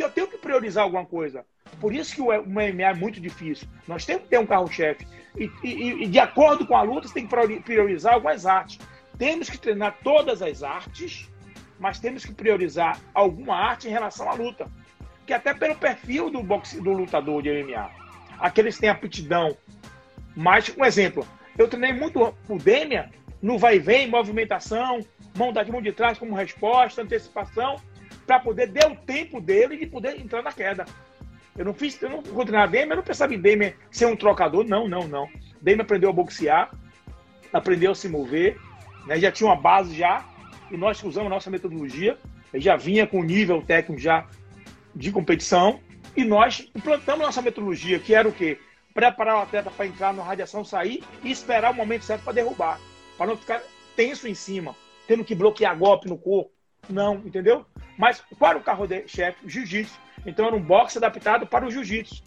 Porque eu tenho que priorizar alguma coisa. Por isso que o MMA é muito difícil. Nós temos que ter um carro-chefe. E, e, e, de acordo com a luta, você tem que priorizar algumas artes. Temos que treinar todas as artes, mas temos que priorizar alguma arte em relação à luta. Que até pelo perfil do, boxe, do lutador de MMA. Aqueles que têm aptidão. Mas, um exemplo, eu treinei muito o Demian no vai e vem, movimentação, mão da mão de trás como resposta, antecipação, para poder dar o tempo dele de poder entrar na queda. Eu não fiz, eu não vou treinar Demian, eu não pensava em Demian ser um trocador, não, não, não. Demian aprendeu a boxear, aprendeu a se mover, né, já tinha uma base já, e nós usamos a nossa metodologia, ele já vinha com nível técnico já de competição, e nós implantamos nossa metodologia, que era o quê? Preparar o atleta para entrar na radiação, sair e esperar o momento certo para derrubar para não ficar tenso em cima, tendo que bloquear golpe no corpo. Não, entendeu? Mas era o carro-chefe? Jiu-jitsu. Então era um boxe adaptado para o jiu-jitsu.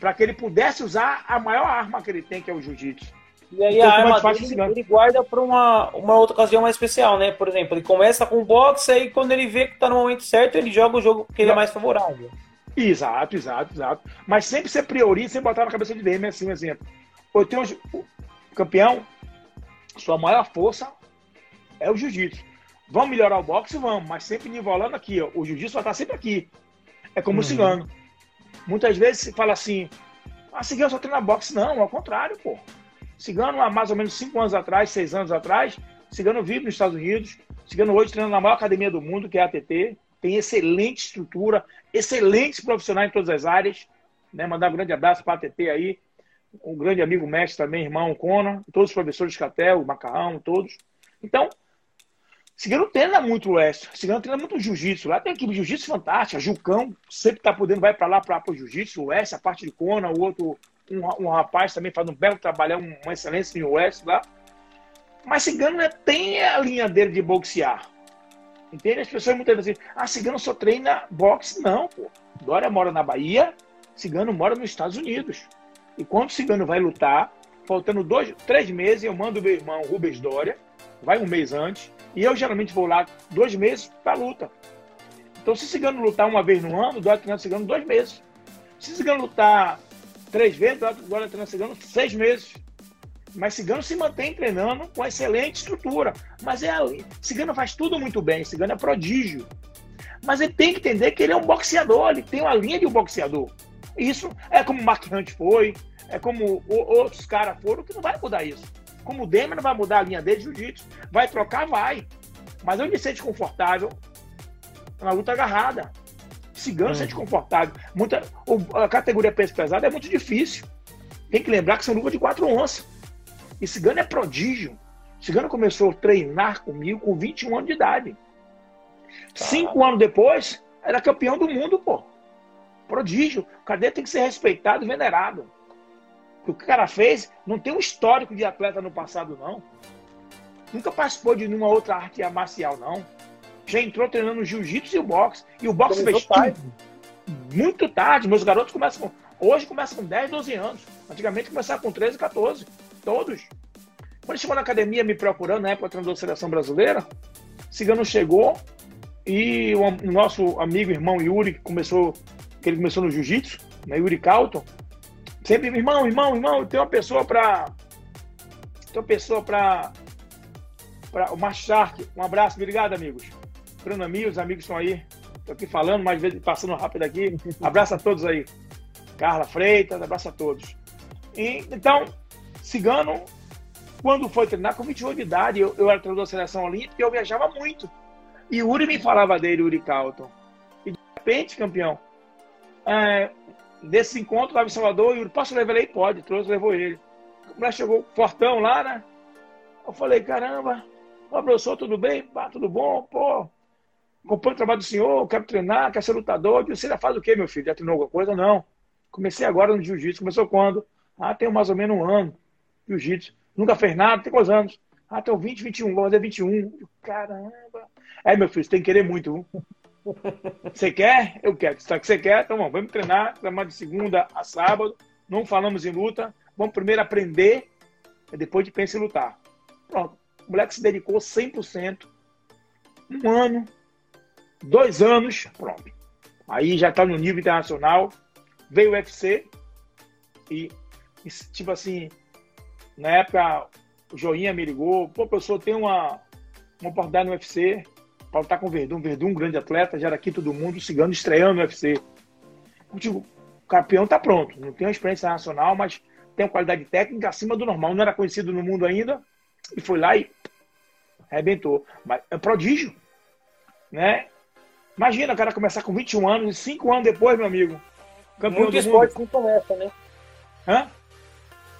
Para que ele pudesse usar a maior arma que ele tem, que é o jiu-jitsu. E aí então, a arma dele, ele guarda para uma, uma outra ocasião mais especial, né? Por exemplo, ele começa com boxe, aí quando ele vê que está no momento certo, ele joga o jogo que ele é mais favorável. Exato, exato, exato. Mas sempre você prioriza, sempre botar na cabeça de DM, assim, um exemplo. Eu tenho um campeão, sua maior força é o jiu-jitsu. Vamos melhorar o boxe? Vamos, mas sempre nivelando aqui. Ó. O jiu-jitsu vai estar sempre aqui. É como uhum. o cigano. Muitas vezes se fala assim: ah, cigano só treina boxe. Não, ao contrário, pô. Cigano, há mais ou menos 5 anos atrás, 6 anos atrás, Cigano vive nos Estados Unidos. Cigano hoje treina na maior academia do mundo, que é a ATT. Tem excelente estrutura, excelentes profissionais em todas as áreas. Né? Mandar um grande abraço para a ATT aí um grande amigo mestre também, irmão Conan, todos os professores de Catel, Macarrão, todos. Então, Cigano treina muito o Oeste, Cigano treina muito Jiu-Jitsu. Lá tem equipe de Jiu-Jitsu fantástica, Jucão sempre tá podendo, vai para lá para o Jiu-Jitsu, o a parte de Conan, o outro, um, um, rapaz também faz um belo trabalho, uma excelência no Oeste lá. Mas Cigano né, tem a linha dele de boxear. Entende? As pessoas muitas vezes dizem, ah, Cigano só treina boxe. Não, pô. Dória mora na Bahia, Cigano mora nos Estados Unidos. E quando Cigano vai lutar, faltando dois, três meses, eu mando meu irmão Rubens Dória, vai um mês antes, e eu geralmente vou lá dois meses para luta. Então, se Cigano lutar uma vez no ano, o Dória treinando Cigano dois meses. Se Cigano lutar três vezes, o Dória treinando Cigano seis meses. Mas Cigano se mantém treinando com excelente estrutura. Mas é Cigano faz tudo muito bem, Cigano é prodígio. Mas ele tem que entender que ele é um boxeador, ele tem uma linha de um boxeador. Isso é como o Mark Hunt foi, é como outros caras foram, que não vai mudar isso. Como o Demer não vai mudar a linha dele de jiu-jitsu. Vai trocar, vai. Mas onde sente confortável, na luta agarrada. Cigano se sente confortável. Muita, a categoria peso pesado é muito difícil. Tem que lembrar que são luva de 4 onças. E Cigano é prodígio. Cigano começou a treinar comigo com 21 anos de idade. Cinco anos depois, era campeão do mundo, pô. Prodígio. O cadê tem que ser respeitado e venerado. O que o cara fez não tem um histórico de atleta no passado, não. Nunca participou de nenhuma outra arte marcial, não. Já entrou treinando jiu-jitsu e o boxe. E o boxe fez tarde. muito tarde. Meus garotos começam com, hoje começam com 10, 12 anos. Antigamente começavam com 13, 14. Todos. Quando chegou na academia me procurando, na época treinador da seleção brasileira, Cigano chegou e o, o, nosso amigo, irmão Yuri, que começou, que ele começou no jiu-jitsu, né, Yuri Calton, sempre, irmão, irmão, irmão, tem uma pessoa para tem uma pessoa para para o Shark. Um abraço, obrigado, amigos. Bruno Amil, os amigos estão aí. Estou aqui falando, mas passando rápido aqui. Abraço a todos aí. Carla Freitas, abraço a todos. E, então, Cigano quando foi treinar com 21 de idade, eu, eu era treinador da seleção olímpica e eu viajava muito. E o Uri me falava dele, Uri Calton. E de repente, campeão, é, desse encontro lá em Salvador, Yuri, posso levar ele? Pode, trouxe, levou ele. Moleque chegou fortão lá, né? Eu falei, caramba, ô professor, tudo bem? Pá, tudo bom? Pô, acompanho o trabalho do senhor, quero treinar, quero ser lutador. Você já faz o quê, meu filho? Já treinou alguma coisa? Não. Comecei agora no jiu-jitsu. Começou quando? Ah, tem mais ou menos um ano. Jiu-jitsu. Nunca fez nada, tem quantos anos? Ah, tem 20, 21, vou fazer 21. Caramba. É, meu filho, você tem que querer muito. Você quer? Eu quero. Só que você quer, então vamos, vamos treinar, treinar de segunda a sábado. Não falamos em luta. Vamos primeiro aprender, e depois de pensar em lutar. Pronto. O moleque se dedicou 100%. Um ano, dois anos, pronto. Aí já está no nível internacional. Veio o UFC e, tipo assim, na época, o Joinha me ligou, pô, professor, tem uma, uma oportunidade no UFC para lutar com o Verdun. Verdun, um grande atleta, já era quinto do mundo, Cigano estreando no UFC. Digo, o campeão está pronto, não tem uma experiência nacional, mas tem uma qualidade técnica acima do normal. Não era conhecido no mundo ainda, e foi lá e arrebentou. Mas é prodígio, né? Imagina o cara começar com 21 anos e 5 anos depois, meu amigo. Campeão Muito esporte não começa, né? Hã?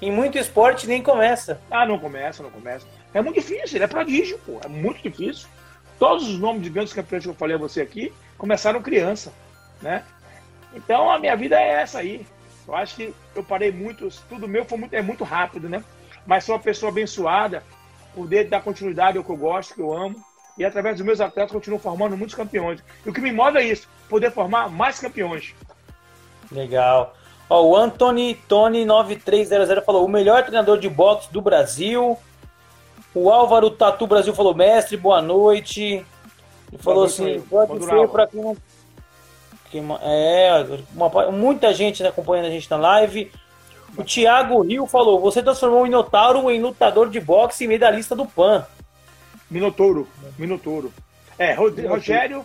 Em muito esporte nem começa. Ah, não começa, não começa. É muito difícil, ele é prodígio, pô. É muito difícil. Todos os nomes de grandes campeões que eu falei a você aqui começaram criança, né? Então a minha vida é essa aí. Eu acho que eu parei muito, tudo meu foi muito, é muito rápido, né? Mas sou uma pessoa abençoada, poder dar continuidade ao que eu gosto, que eu amo. E através dos meus atletas continuo formando muitos campeões. E o que me move é isso, poder formar mais campeões. Legal. Ó, o Anthony Tony 9300 falou: o melhor treinador de boxe do Brasil. O Álvaro Tatu Brasil falou: mestre, boa noite. Ele falou assim: pode ser para quem não. é, uma, muita gente acompanhando a gente na live. O Thiago Rio falou: você transformou o Minotauro em lutador de boxe e medalhista do PAN. Minotouro, Minotouro. É, Rogério,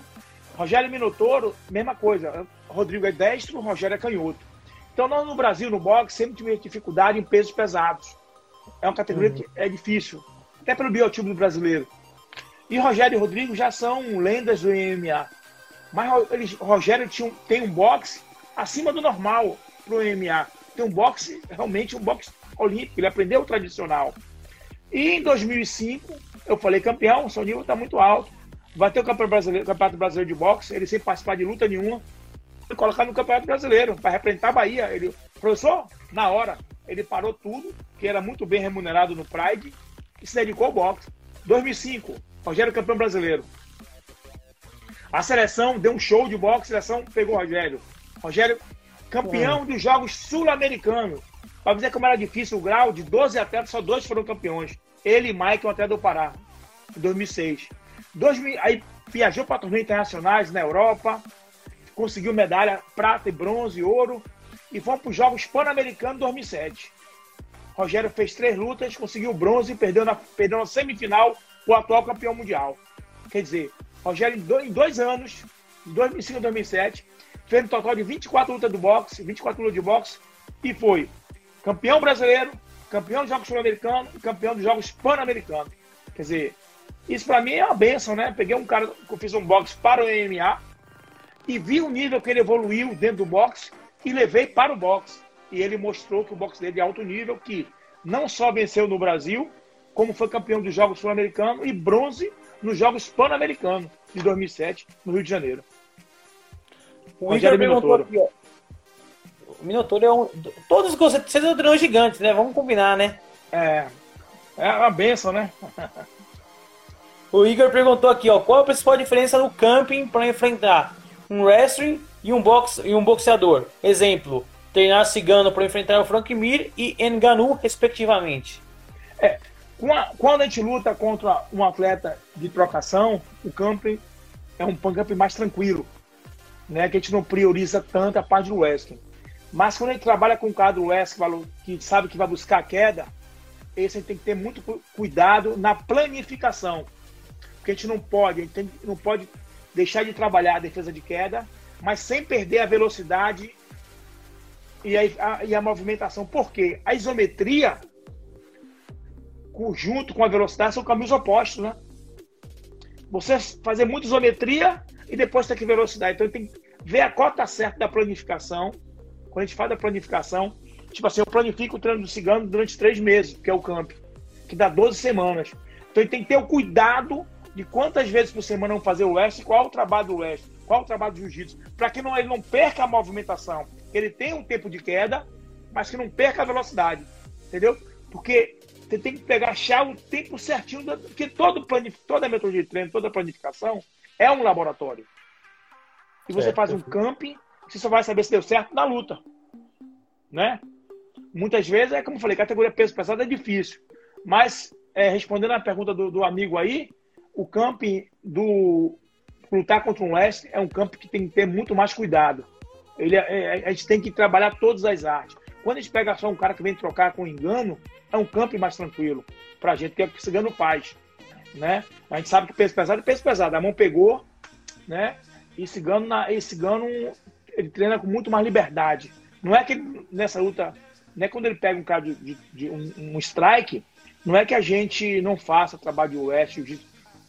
Rogério Minotouro, mesma coisa. Rodrigo é destro, Rogério é canhoto. Então, nós no Brasil, no boxe, sempre tivemos dificuldade em pesos pesados. É uma categoria uhum. que é difícil, até pelo biotipo do brasileiro. E Rogério e Rodrigo já são lendas do MMA. Mas eles, Rogério tinha, tem um boxe acima do normal para o MMA. Tem um boxe, realmente um boxe olímpico, ele aprendeu o tradicional. E em 2005, eu falei, campeão, seu nível está muito alto. Vai ter o campeonato brasileiro, campeonato brasileiro de boxe, ele sem participar de luta nenhuma e colocar no Campeonato Brasileiro, para representar a Bahia. Ele, professor, na hora, ele parou tudo, que era muito bem remunerado no Pride, e se dedicou ao boxe. 2005, Rogério campeão brasileiro. A seleção deu um show de boxe, a seleção pegou o Rogério. Rogério, campeão dos Jogos Sul-Americanos. Para dizer como era difícil o grau, de 12 atletas, só dois foram campeões. Ele e Mike, um atleta do Pará, em 2006. 2000, aí viajou para torneios internacionais na Europa, conseguiu medalha prata e bronze e ouro, e foi para os Jogos Pan-Americanos 2007. Rogério fez três lutas, conseguiu bronze e perdeu na, perdeu na semifinal o atual campeão mundial. Quer dizer, Rogério, em dois, em dois anos, em 2005 e 2007, fez um total de 24 lutas do boxe, 24 lutas de boxe, e foi campeão brasileiro, campeão dos Jogos Sul-Americanos e campeão dos Jogos Pan-Americanos. Quer dizer, isso para mim é uma benção, né? Peguei um cara que fiz um boxe para o MMA e vi o nível que ele evoluiu dentro do boxe e levei para o boxe. E ele mostrou que o boxe dele é de alto nível, que não só venceu no Brasil, como foi campeão dos Jogos Sul-Americanos e bronze nos Jogos Pan-Americanos de 2007, no Rio de Janeiro. O Igor perguntou aqui, ó. O Minotouro é um. Todos os conceitos são gigantes, né? Vamos combinar, né? É. É uma benção, né? o Igor perguntou aqui, ó. Qual a principal diferença no camping para enfrentar um wrestling e um, box, e um boxeador? Exemplo, treinar cigano para enfrentar o Frank Mir e Enganu, respectivamente. É, quando a gente luta contra um atleta de trocação, o camping é um camping mais tranquilo, né? Que a gente não prioriza tanto a parte do wrestling. Mas quando a gente trabalha com um cara do wrestling que sabe que vai buscar a queda, esse a gente tem que ter muito cuidado na planificação. Porque a gente não pode, a gente não pode deixar de trabalhar a defesa de queda, mas sem perder a velocidade e a, e a movimentação. Porque a isometria, junto com a velocidade, são caminhos opostos, né? Você fazer muita isometria e depois ter que velocidade. Então tem que ver a cota certa da planificação. Quando a gente faz a planificação, tipo assim, eu planifico o treino do cigano durante três meses, que é o camp, que dá 12 semanas. Então ele tem que ter o cuidado de quantas vezes por semana vão fazer o West, qual o trabalho do West, qual o trabalho do jiu-jitsu, para que não, ele não perca a movimentação ele tem um tempo de queda, mas que não perca a velocidade. Entendeu? Porque você tem que pegar, achar o tempo certinho, da, porque todo planif, toda metodologia de treino, toda planificação é um laboratório. E você certo. faz um camping, você só vai saber se deu certo na luta. Né? Muitas vezes, é como eu falei, categoria peso pesado é difícil. Mas, é, respondendo a pergunta do, do, amigo aí, o camping do lutar contra um leste é um campo que tem que ter muito mais cuidado. Ele, é, é, a gente tem que trabalhar todas as artes. Quando a gente pega só um cara que vem trocar com engano, é um campo mais tranquilo para a gente, que é o cigano faz. Né? A gente sabe que peso pesado é peso pesado. A mão pegou, né? E cigano, na, e cigano ele treina com muito mais liberdade. Não é que nessa luta, não é quando ele pega um cara de, de, de um, um, strike, não é que a gente não faça trabalho de oeste,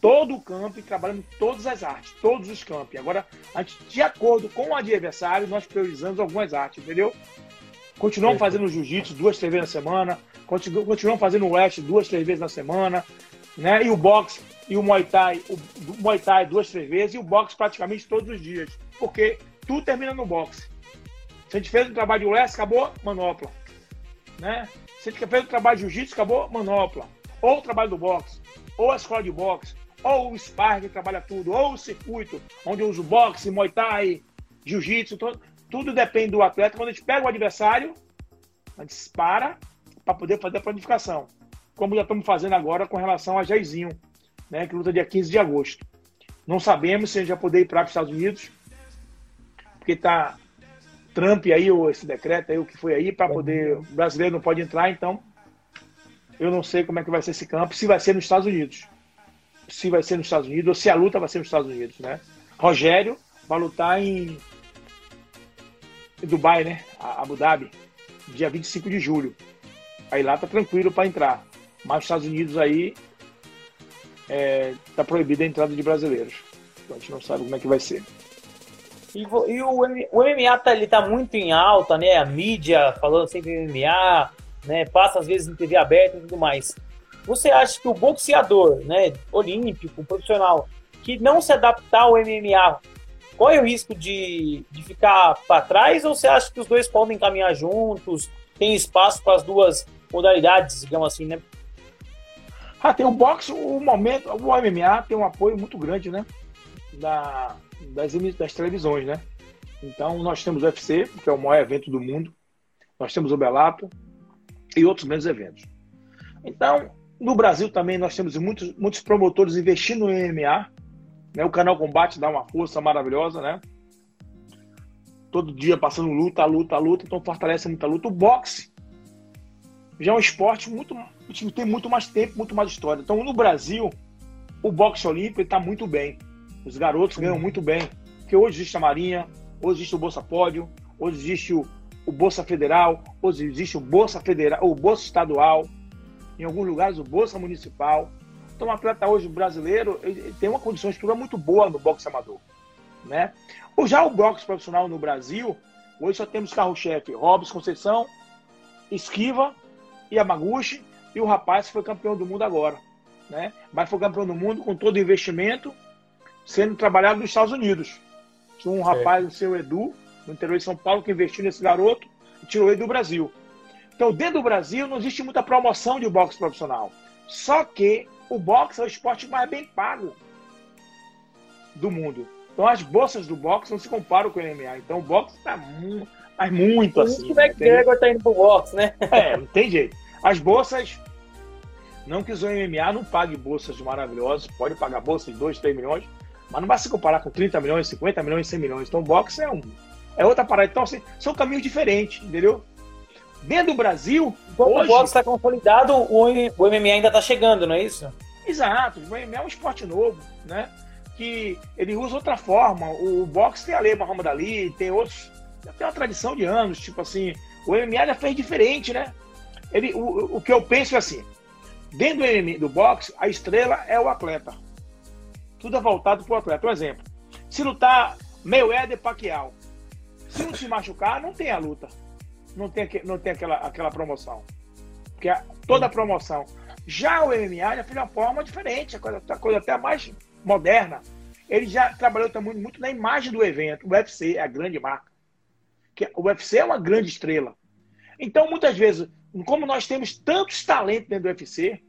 todo o campo e trabalhando todas as artes, todos os campos. Agora, a gente, de acordo com o adversário, nós priorizamos algumas artes, entendeu? Continuamos fazendo jiu-jitsu duas, três vezes na semana, continuamos fazendo o oeste duas, três vezes na semana, né? E o boxe e o Muay Thai, o, o Muay Thai duas, três vezes, e o boxe praticamente todos os dias, porque tudo termina no boxe. Se a gente fez um trabalho de oeste, acabou manopla, né? Se a gente fez um trabalho de jiu-jitsu, acabou manopla. Ou o trabalho do boxe, ou a escola de boxe, ou o Spar que trabalha tudo, ou o circuito, onde eu uso boxe, muay thai, jiu-jitsu, tudo, depende do atleta. Quando a gente pega o adversário, a gente para para poder fazer a planificação. Como já estamos fazendo agora com relação a Jairzinho, né, que luta dia 15 de agosto. Não sabemos se a gente vai poder ir para os Estados Unidos, porque está Trump aí, ou esse decreto aí, o que foi aí, para poder. O brasileiro não pode entrar, então eu não sei como é que vai ser esse campo, se vai ser nos Estados Unidos se vai ser nos Estados Unidos ou se a luta vai ser nos Estados Unidos, né? Rogério vai lutar em, em Dubai, né? Abu Dhabi, dia 25 de julho. Aí lá tá tranquilo para entrar. Mas nos Estados Unidos aí é, tá proibida a entrada de brasileiros. Então a gente não sabe como é que vai ser. E, e o, o, MMA tá, ele tá muito em alta, né? A mídia falando sempre MMA, né? Passa às vezes em TV aberta e tudo mais. Você acha que o boxeador, né, olímpico, profissional, que não se adaptar ao MMA, corre o risco de, de ficar para trás? Ou você acha que os dois podem caminhar juntos? Tem espaço para as duas modalidades, digamos assim, né? Ah, tem o boxe, o momento, o MMA tem um apoio muito grande, né? Da, das, das televisões, né? Então nós temos o UFC, que é o maior evento do mundo. Nós temos o Bellator, e outros menos eventos. Então, no Brasil também nós temos muitos, muitos promotores investindo em MMA. Né? O canal Combate dá uma força maravilhosa, né? Todo dia passando luta, luta, luta, então fortalece muita luta. O boxe já é um esporte muito que tem muito mais tempo, muito mais história. Então, no Brasil, o boxe olímpico está muito bem. Os garotos ganham muito bem. Porque hoje existe a Marinha, hoje existe o Bolsa Pódio, hoje existe o, o Bolsa Federal, hoje existe o Bolsa Federal, o Bolsa Estadual, em alguns lugares o Bolsa Municipal. Então, o atleta hoje brasileiro tem uma condição de estrutura muito boa no boxe amador. Né? Já o boxe profissional no Brasil, hoje só temos carro-chefe Robson Conceição, Esquiva e Yamaguchi, e o rapaz foi campeão do mundo agora. Né? Mas foi campeão do mundo com todo o investimento sendo trabalhado nos Estados Unidos. Tinha um rapaz, o seu Edu, no interior de São Paulo, que investiu nesse garoto e tirou ele do Brasil. Então, dentro do Brasil, não existe muita promoção de boxe profissional. Só que o boxe é o esporte mais bem pago do mundo. Então, as bolsas do boxe não se comparam com o MMA. Então, o boxe está muito, mas muito assim. O McGregor está indo pro boxe, né? É, não tem jeito. As bolsas, não que o MMA não pague bolsas maravilhosas, pode pagar bolsas de 2, 3 milhões, mas não vai se comparar com 30 milhões, 50 milhões, 100 milhões. Então, o boxe é, um, é outra parada. Então, assim, são caminhos diferentes, entendeu? Dentro do Brasil. Quando hoje... o boxe está consolidado, o, MMA ainda está chegando, não é isso? Exato. O MMA é um esporte novo, né? Que ele usa outra forma. O boxe tem a lei Muhammad Ali, tem outros. Tem uma tradição de anos, tipo assim. O MMA já fez diferente, né? Ele, o, o que eu penso é assim: dentro do, MMA, do boxe, a estrela é o atleta. Tudo é voltado para o atleta. Um exemplo: se lutar Mayweather e Pacquiao, se um se machucar, não tem a luta não tem, não tem aquela, aquela promoção. Porque toda a promoção. Já o MMA já fez uma forma diferente, a coisa, a coisa até mais moderna. Ele já trabalhou também muito na imagem do evento. O UFC é a grande marca. Que o UFC é uma grande estrela. Então, muitas vezes, como nós temos tantos talentos dentro do UFC,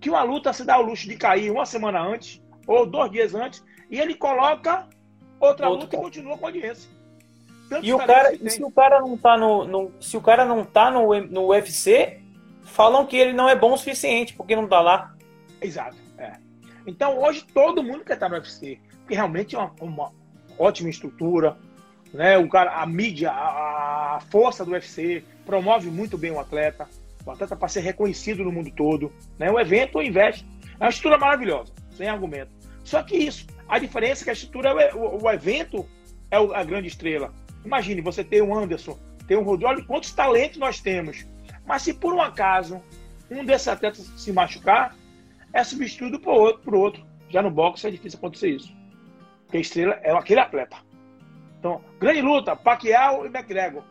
que uma luta se dá o luxo de cair uma semana antes, ou dois dias antes, e ele coloca outra Outro luta e continua com a audiência. E o cara, e se o cara não tá no, no, se o cara não tá no, no UFC, falam que ele não é bom o suficiente porque não tá lá. Exato. É. Então hoje todo mundo quer estar no UFC, porque realmente é uma, uma ótima estrutura, né? O cara, a mídia, a, a, força do UFC promove muito bem o atleta, o atleta para ser reconhecido no mundo todo, né? O evento investe, é uma estrutura maravilhosa, sem argumento. Só que isso, a diferença é que a estrutura, é o, o evento é a grande estrela, Imagine, você tem um Anderson, tem um Rodrigo, olha quantos talentos nós temos. Mas se por um acaso um desses atletas se machucar, é substituído por outro, por outro. Já no boxe é difícil acontecer isso. Porque a estrela é aquele atleta. Então, grande luta, Pacquiao e McGregor.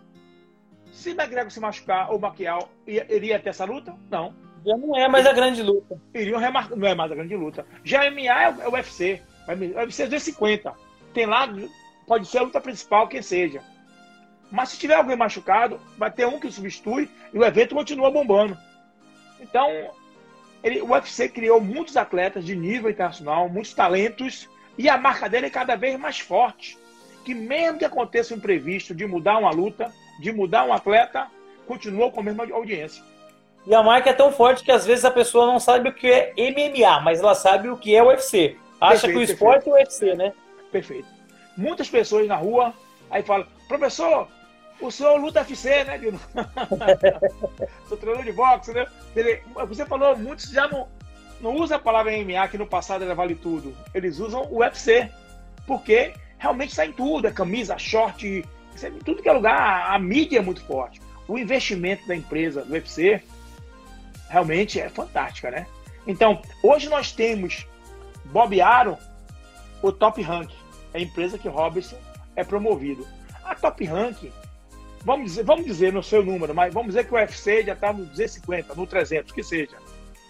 Se McGregor se machucar ou Pacquiao, iria ter essa luta? Não. Já não é mais a grande luta. Iriam remarcar, não é mais a grande luta. Já MMA é o UFC. O UFC é 250. Tem lá pode ser a luta principal, quem seja. Mas se tiver alguém machucado, vai ter um que substitui e o evento continua bombando. Então, ele, o UFC criou muitos atletas de nível internacional, muitos talentos, e a marca dele é cada vez mais forte. Que mesmo que aconteça um imprevisto de mudar uma luta, de mudar um atleta, continua com a mesma audiência. E a marca é tão forte que às vezes a pessoa não sabe o que é MMA, mas ela sabe o que é UFC. Acha perfeito, que o esporte perfeito. é o UFC, né? Perfeito muitas pessoas na rua, aí falam, professor, o senhor luta UFC, né, Dino? Sou treinador de boxe, né? Ele, você falou, muitos já não, não usam a palavra MMA, que no passado era vale tudo. Eles usam o UFC, porque realmente está em tudo, é camisa, short, em tudo que é lugar, a, a mídia é muito forte. O investimento da empresa, do UFC, realmente é fantástica, né? Então, hoje nós temos Bob Aaron, o top rank é a empresa que Robson é promovido. A Top Rank, vamos dizer, vamos dizer no seu número, mas vamos dizer que o UFC já está no 250, no 300, que seja.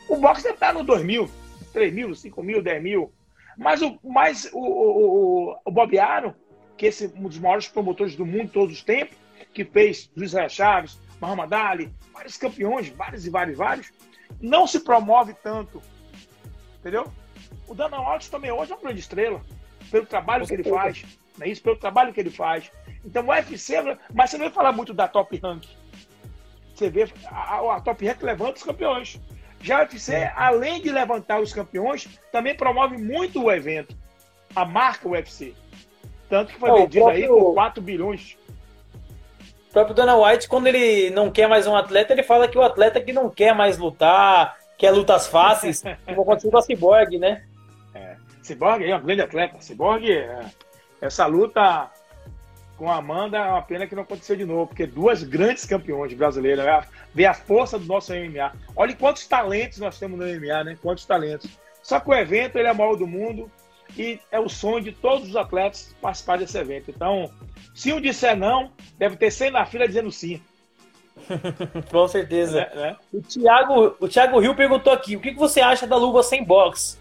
O boxe deve estar no 2 mil, 3 mil, 5 mil, 10 mil. Mas o, mais o, o, o Bob Aaron, que é um dos maiores promotores do mundo todos os tempos, que fez Luiz Chaves, Muhammad Ali, vários campeões, vários e vários, vários, não se promove tanto. Entendeu? O Dana White também hoje é uma grande estrela pelo trabalho que ele faz, não é isso? Pelo trabalho que ele faz. Então o UFC, mas você não vai falar muito da Top Rank. Você vê a, a Top Rank levanta os campeões. Já a UFC, é. além de levantar os campeões, também promove muito o evento. A marca UFC. Tanto que foi oh, vendido próprio... aí por 4 bilhões. O próprio Dana White, quando ele não quer mais um atleta, ele fala que o atleta que não quer mais lutar, quer lutas fáceis, como aconteceu com a Cyborg, né? Cyborg é um grande atleta. Cyborg, é... essa luta com a Amanda é uma pena que não aconteceu de novo, porque duas grandes campeões brasileiras, né? ver a força do nosso MMA. Olha quantos talentos nós temos no MMA, né? Quantos talentos. Só que o evento ele é o maior do mundo e é o sonho de todos os atletas participar desse evento. Então, se um disser não, deve ter 100 na fila dizendo sim. Com certeza. É, é. O, Thiago, o Thiago Rio perguntou aqui: o que, que você acha da luva sem box?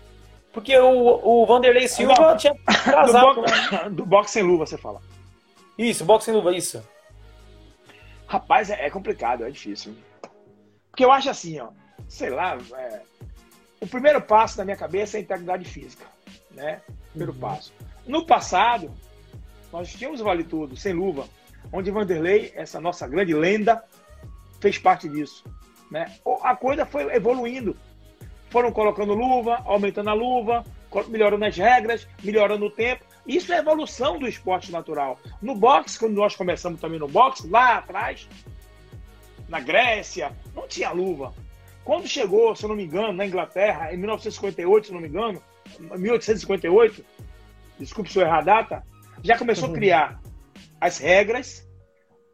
Porque o, o Vanderlei Silva não, tinha casado. Do, bo do box sem luva, você fala. Isso, boxe sem luva, isso. Rapaz, é, é, complicado, é difícil. Porque eu acho assim, ó, sei lá, é, o primeiro passo na minha cabeça é a integridade física, né? Primeiro uhum. passo. No passado, nós tínhamos o Vale Tudo, sem luva, onde Vanderlei, essa nossa grande lenda, fez parte disso. Né? A coisa foi evoluindo. Foram colocando luva, aumentando a luva, melhorando as regras, melhorando o tempo. Isso é evolução do esporte natural. No boxe, quando nós começamos também no boxe, lá atrás, na Grécia, não tinha luva. Quando chegou, se eu não me engano, na Inglaterra, em 1958, se não me engano, 1858, desculpe se eu errar a data, já começou a criar as regras,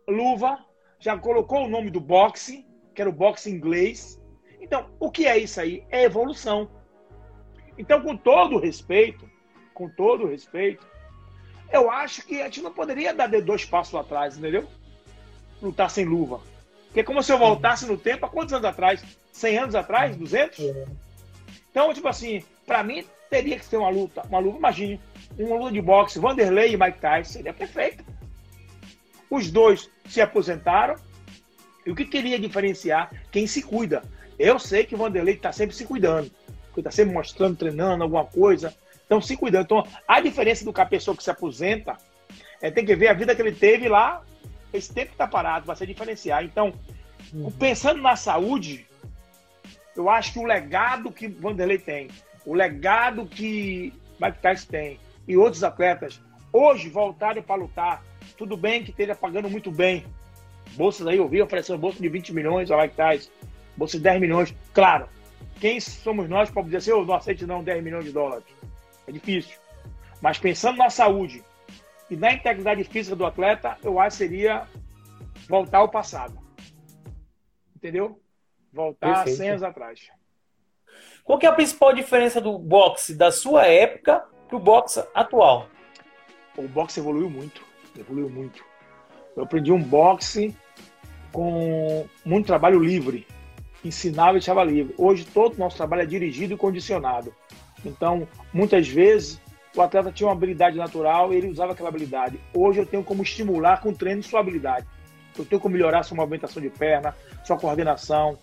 luva, já colocou o nome do boxe, que era o boxe inglês. Então, o que é isso aí? É evolução. Então, com todo respeito, com todo respeito, eu acho que a gente não poderia dar de dois passos atrás, entendeu? Lutar sem luva. Porque é como se eu voltasse no tempo, há quantos anos atrás? 100 anos atrás? 200? É. Então, tipo assim, para mim teria que ser uma luta, uma luta, imagine, uma luta de boxe, Vanderlei e Mike Tyson, seria perfeita. Os dois se aposentaram, e o que queria diferenciar? Quem se cuida. Eu sei que o Vanderlei está sempre se cuidando, está sempre mostrando, treinando alguma coisa, então, se cuidando. Então, a diferença do que a pessoa que se aposenta é tem que ver a vida que ele teve lá, esse tempo que está parado, vai ser diferenciar. Então, uhum. pensando na saúde, eu acho que o legado que Vanderlei tem, o legado que Mike Tyson tem e outros atletas, hoje voltarem para lutar, tudo bem que esteja pagando muito bem. Bolsas aí, eu vi oferecendo bolsa de 20 milhões a Mike Tyson, bolsa de 10 milhões. Claro, quem somos nós para dizer assim, eu não aceito não 10 milhões de dólares? É difícil. Mas pensando na saúde e na integridade física do atleta, eu acho que seria voltar ao passado. Entendeu? Voltar Perfeito. 100 anos atrás. Qual que é a principal diferença do boxe da sua época para o boxe atual? O boxe evoluiu muito. Evoluiu muito. Eu aprendi um boxe com muito trabalho livre. Ensinava e deixava livre. Hoje todo o nosso trabalho é dirigido e condicionado. Então, muitas vezes, o atleta tinha uma habilidade natural e ele usava aquela habilidade. Hoje eu tenho como estimular com treino sua habilidade. Eu tenho como melhorar sua movimentação de perna, sua coordenação,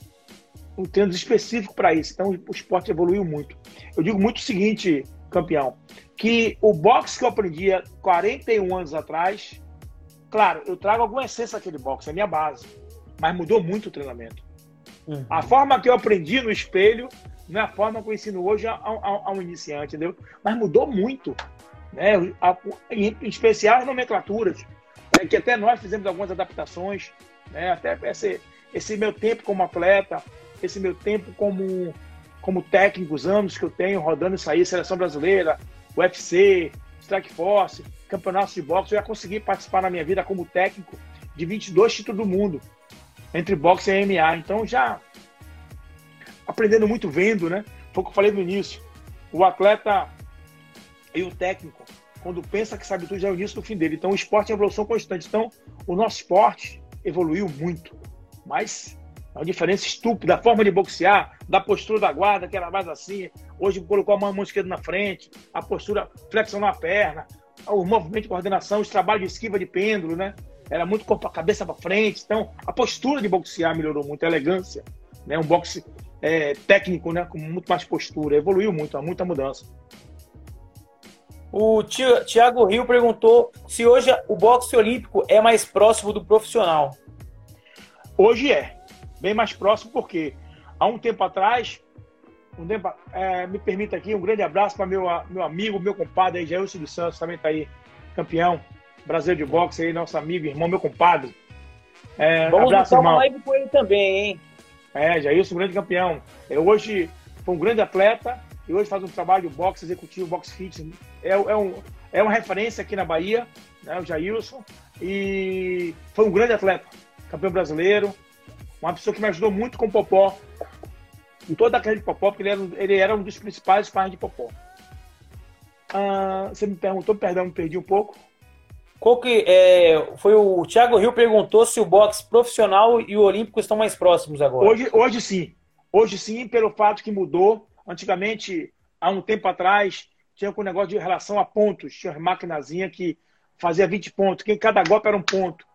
um treino específico para isso. Então, o esporte evoluiu muito. Eu digo muito o seguinte, campeão, que o boxe que eu aprendi há 41 anos atrás, claro, eu trago alguma essência daquele boxe, é minha base, mas mudou muito o treinamento. Uhum. A forma que eu aprendi no espelho não é a forma que eu ensino hoje a, a, a um iniciante, entendeu? Mas mudou muito, né? A, em, especial as nomenclaturas, né? que até nós fizemos algumas adaptações, né? Até esse, esse meu tempo como atleta, esse meu tempo como, como técnico, os anos que eu tenho rodando isso aí, seleção brasileira, UFC, Strike Force, campeonatos de boxe, eu já consegui participar na minha vida como técnico de 22 títulos do mundo, entre boxe e MMA. Então já aprendendo muito vendo, né? Foi o que eu falei no início. O atleta e o técnico, quando pensa que sabe tudo, já é o início do fim dele. Então, o esporte é evolução constante. Então, o nosso esporte evoluiu muito. Mas é uma diferença estúpida. A forma de boxear, da postura da guarda, que era mais assim. Hoje colocou a mão, a mão esquerda na frente, a postura, flexionou a perna, o movimento de coordenação, os trabalhos de esquiva de pêndulo, né? Era muito corpo, a cabeça para frente. Então, a postura de boxear melhorou muito, a elegância. Né? Um boxe é, técnico, né? Com muito mais postura. Evoluiu muito, há muita mudança. O Thiago Rio perguntou se hoje o boxe olímpico é mais próximo do profissional. Hoje é. bem mais próximo, porque há um tempo atrás, um tempo, é, me permita aqui um grande abraço para meu, meu amigo, meu compadre Jailson dos Santos, também está aí, campeão brasileiro de boxe aí, nosso amigo, irmão, meu compadre. É, Vamos abraço, irmão. uma live com ele também, hein? É, Jailson, grande campeão. É, hoje foi um grande atleta e hoje faz um trabalho de boxe executivo, boxe fit. É, é, um, é uma referência aqui na Bahia, né, o Jailson. E foi um grande atleta, campeão brasileiro, uma pessoa que me ajudou muito com o Popó, em toda a carreira de Popó, porque ele era, ele era um dos principais pais de Popó. Ah, você me perguntou, perdão, me perdi um pouco. Qual que é, foi o Thiago Rio perguntou se o boxe profissional e o olímpico estão mais próximos agora. Hoje, hoje sim. Hoje sim, pelo fato que mudou. Antigamente, há um tempo atrás, tinha um negócio de relação a pontos. Tinha uma maquinazinha que fazia 20 pontos, que cada golpe era um ponto.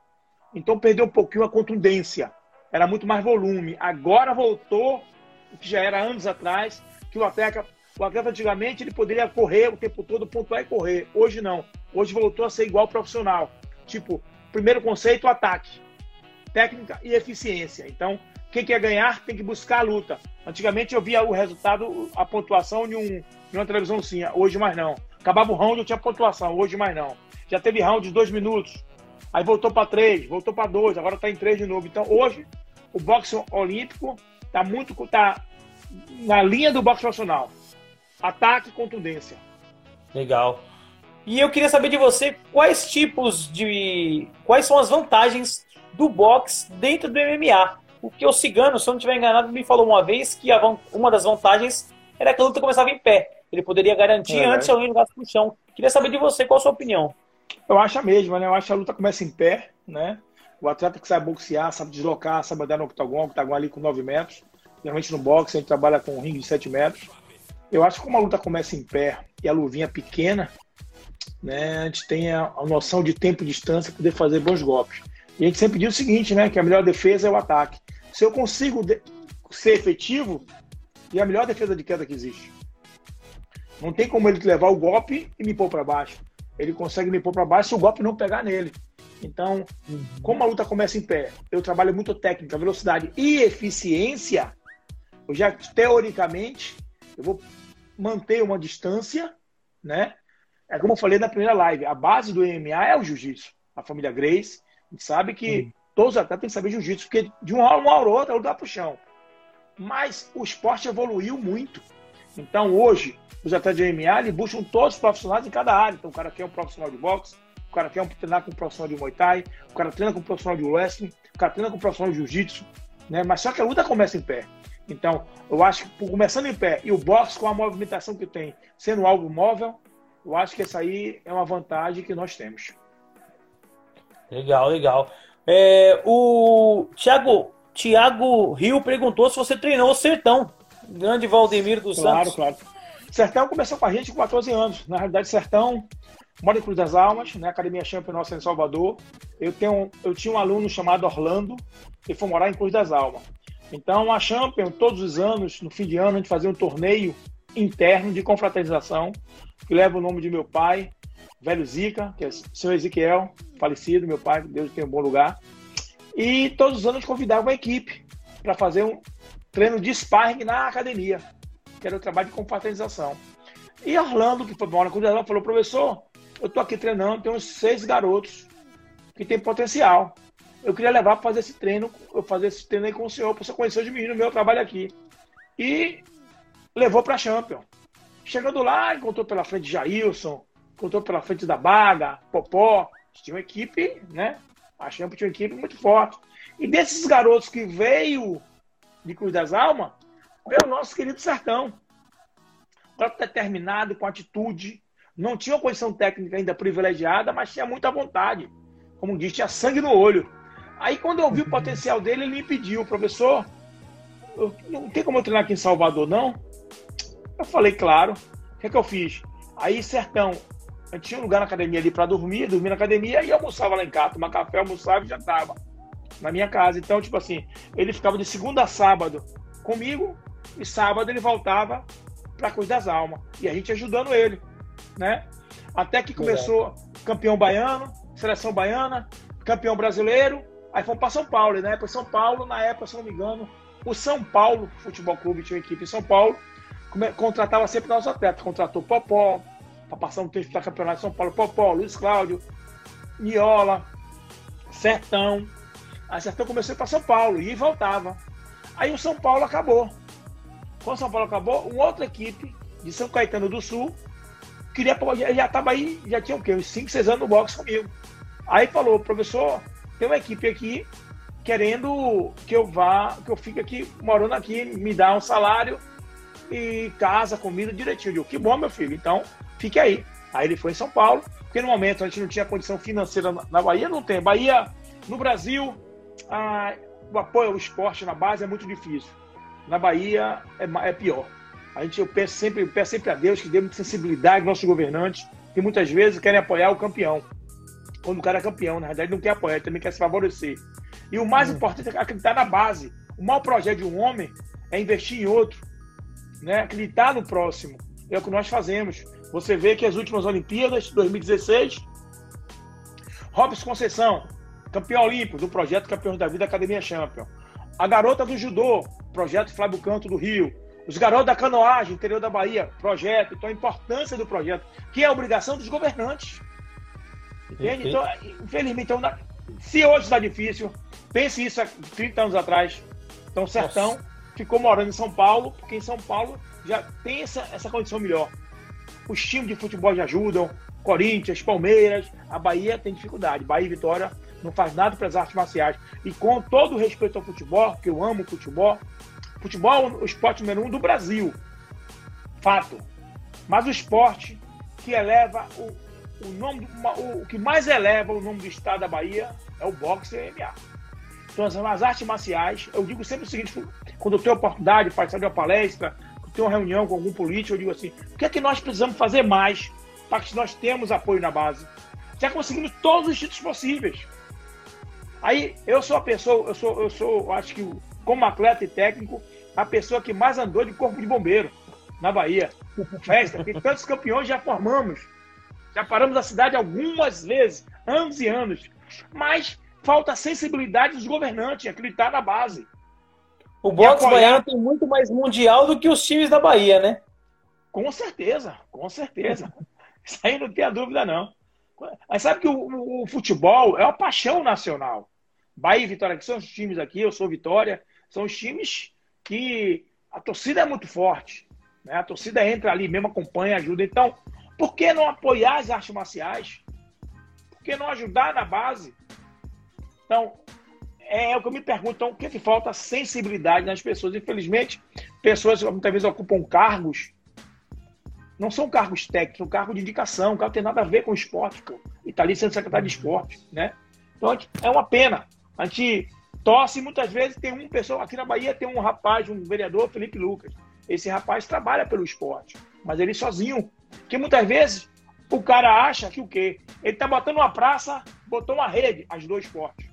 Então perdeu um pouquinho a contundência. Era muito mais volume. Agora voltou o que já era anos atrás, que o atleta, o atleta antigamente ele poderia correr o tempo todo, pontuar e correr. Hoje não. Hoje voltou a ser igual profissional. Tipo, primeiro conceito, ataque. Técnica e eficiência. Então, quem quer ganhar tem que buscar a luta. Antigamente eu via o resultado, a pontuação de, um, de uma televisão sim, hoje mais não. Acabava o round, eu tinha pontuação, hoje mais não. Já teve round de dois minutos, aí voltou para três, voltou para dois, agora está em três de novo. Então hoje o boxe olímpico está muito tá na linha do boxe profissional. Ataque e contundência. Legal. E eu queria saber de você quais tipos de. quais são as vantagens do boxe dentro do MMA. Porque o Cigano, se eu não estiver enganado, me falou uma vez que a, uma das vantagens era que a luta começava em pé. Ele poderia garantir é, antes alguém jogasse no chão. Queria saber de você qual a sua opinião. Eu acho a mesma, né? Eu acho que a luta começa em pé, né? O atleta que sabe boxear, sabe deslocar, sabe andar no octagon, octagon ali com 9 metros. Geralmente no boxe a gente trabalha com um ringue de 7 metros. Eu acho que como a luta começa em pé e a luvinha pequena, né, a gente tem a, a noção de tempo e distância poder fazer bons golpes. E a gente sempre diz o seguinte, né? Que a melhor defesa é o ataque. Se eu consigo ser efetivo, é a melhor defesa de queda que existe. Não tem como ele levar o golpe e me pôr para baixo. Ele consegue me pôr para baixo se o golpe não pegar nele. Então, como a luta começa em pé, eu trabalho muito técnica, velocidade e eficiência. Eu já teoricamente eu vou manter uma distância, né? É como eu falei na primeira live, a base do MMA é o jiu-jitsu. A família Grace, a gente sabe que todos os atletas têm que saber jiu-jitsu, porque de uma hora, uma hora ou outra, para o chão. Mas o esporte evoluiu muito. Então, hoje, os atletas de MMA eles buscam todos os profissionais em cada área. Então, o cara quer um profissional de boxe, o cara quer um, treinar com um profissional de Muay Thai, o cara treina com um profissional de wrestling, o cara treina com um profissional de Jiu-Jitsu, né? Mas só que a luta começa em pé. Então, eu acho que começando em pé e o boxe com a movimentação que tem, sendo algo móvel, eu acho que essa aí é uma vantagem que nós temos. Legal, legal. É, o Thiago, Thiago Rio perguntou se você treinou o Sertão. Grande Valdemiro dos claro, Santos. Claro, claro. Sertão começou com a gente com 14 anos. Na realidade, Sertão mora em Cruz das Almas, né? Academia Champion nossa em Salvador. Eu, tenho, eu tinha um aluno chamado Orlando, que foi morar em Cruz das Almas. Então, a Champion, todos os anos, no fim de ano, a gente fazia um torneio interno de confraternização, que leva o nome de meu pai, velho Zica, que é o senhor Ezequiel, falecido, meu pai, Deus tem um bom lugar. E todos os anos convidava uma equipe para fazer um treino de sparring na academia, que era o trabalho de confraternização. E Orlando, que foi morar com o falou, professor, eu estou aqui treinando, tem uns seis garotos que tem potencial. Eu queria levar para fazer esse treino, eu fazer esse treino aí com o senhor, para você conhecer os meninos, meu trabalho aqui. E levou para a Champion. Chegando lá, encontrou pela frente Jailson, encontrou pela frente da Baga, Popó. Tinha uma equipe, né? A Champion tinha uma equipe muito forte. E desses garotos que veio de Cruz das Almas, veio o nosso querido Sertão. Um determinado, com atitude, não tinha uma condição técnica ainda privilegiada, mas tinha muita vontade. Como diz, tinha sangue no olho. Aí, quando eu vi o potencial dele, ele me pediu, professor, não tem como eu treinar aqui em Salvador, não? Eu falei, claro. O que, é que eu fiz? Aí, Sertão, eu tinha um lugar na academia ali para dormir, dormir na academia e almoçava lá em casa, tomar café, almoçava e já tava na minha casa. Então, tipo assim, ele ficava de segunda a sábado comigo e sábado ele voltava para Cruz das Almas. E a gente ajudando ele né? Até que começou campeão baiano, seleção baiana, campeão brasileiro, Aí fomos para São Paulo, na época São Paulo, na época, se não me engano, o São Paulo Futebol Clube tinha uma equipe em São Paulo, contratava sempre nossos atletas, contratou Popó, para passar um tempo para campeonato de São Paulo, Popó, Luiz Cláudio, Niola, Sertão. Aí Sertão começou para São Paulo e voltava. Aí o São Paulo acabou. Quando o São Paulo acabou, uma outra equipe de São Caetano do Sul queria já estava aí, já tinha o quê? Uns 5, 6 anos no boxe comigo. Aí falou, professor, tem uma equipe aqui querendo que eu vá, que eu fique aqui, morando aqui, me dá um salário e casa, comida direitinho. Eu digo, que bom, meu filho, então fique aí. Aí ele foi em São Paulo, porque no momento a gente não tinha condição financeira na Bahia, não tem. Bahia, no Brasil, a, o apoio ao esporte na base é muito difícil. Na Bahia é, é pior. A gente, eu peço sempre, eu peço sempre a Deus que dê muita sensibilidade aos nossos governantes, que muitas vezes querem apoiar o campeão. Quando o cara é campeão, na verdade, não quer apoiar, ele também quer se favorecer. E o mais hum. importante é acreditar na base. O maior projeto de um homem é investir em outro, né? acreditar no próximo. É o que nós fazemos. Você vê que as últimas Olimpíadas, 2016, Robson Conceição, campeão olímpico do projeto Campeões da Vida Academia Champion. A garota do judô, projeto Flávio Canto do Rio. Os garotos da canoagem, interior da Bahia, projeto. Então, a importância do projeto, que é a obrigação dos governantes. Entende? Então, infelizmente, então, se hoje está difícil, pense isso há 30 anos atrás. Então, Sertão Nossa. Ficou morando em São Paulo, porque em São Paulo já tem essa, essa condição melhor. Os times de futebol já ajudam, Corinthians, Palmeiras, a Bahia tem dificuldade. Bahia e Vitória não faz nada para as artes marciais. E com todo o respeito ao futebol, que eu amo futebol, futebol é o esporte número um do Brasil. Fato. Mas o esporte que eleva o, o nome, o, o que mais eleva o nome do estado da Bahia é o boxe e MMA. Então, as artes marciais, eu digo sempre o seguinte: quando eu tenho oportunidade de participar de uma palestra, tenho uma reunião com algum político, eu digo assim: o que é que nós precisamos fazer mais para que nós temos apoio na base? Já conseguimos todos os títulos possíveis. Aí eu sou a pessoa, eu sou, eu sou, acho que como atleta e técnico, a pessoa que mais andou de corpo de bombeiro na Bahia. Festa, porque tantos campeões já formamos. Já paramos a cidade algumas vezes, anos e anos. Mas falta sensibilidade dos governantes, acreditar na base. O boxe apoiar... baiano tem muito mais mundial do que os times da Bahia, né? Com certeza, com certeza. Isso aí não tem a dúvida, não. Mas sabe que o, o, futebol é uma paixão nacional. Bahia e Vitória, que são os times aqui, eu sou Vitória, são os times que a torcida é muito forte. Né? A torcida entra ali mesmo, acompanha, ajuda. Então, por que não apoiar as artes marciais? Por que não ajudar na base? Então, é o que eu me pergunto. Então, o que, é que falta? Sensibilidade nas pessoas. Infelizmente, pessoas muitas vezes ocupam cargos não são cargos técnicos, são cargos de indicação, o cargo tem nada a ver com esporte, pô. E tá ali sendo secretário de esporte, né? Então é uma pena. A gente torce muitas vezes, tem um pessoal, aqui na Bahia tem um rapaz, um vereador, Felipe Lucas. Esse rapaz trabalha pelo esporte, mas ele sozinho. Que muitas vezes o cara acha que o quê? Ele tá botando uma praça, botou uma rede, as dois esportes.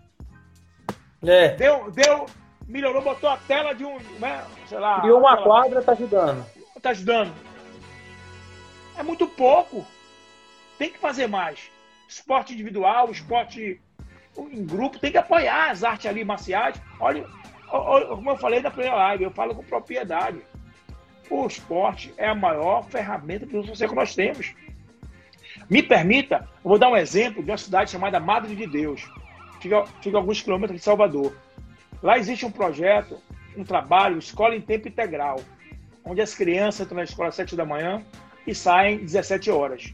É. Deu, deu, melhorou, botou a tela de um, né, sei lá. Criou uma quadra, tá ajudando. Tá ajudando. É muito pouco. Tem que fazer mais. Esporte individual, esporte em grupo, tem que apoiar as artes ali marciais. Olha, como eu falei na primeira live, eu falo com propriedade. O esporte é a maior ferramenta de social que nós temos. Me permita, eu vou dar um exemplo de uma cidade chamada Madre de Deus. Fica, fica alguns quilômetros de Salvador. Lá existe um projeto, um trabalho, escola em tempo integral, onde as crianças entram na escola às 7 da manhã, e saem 17 horas.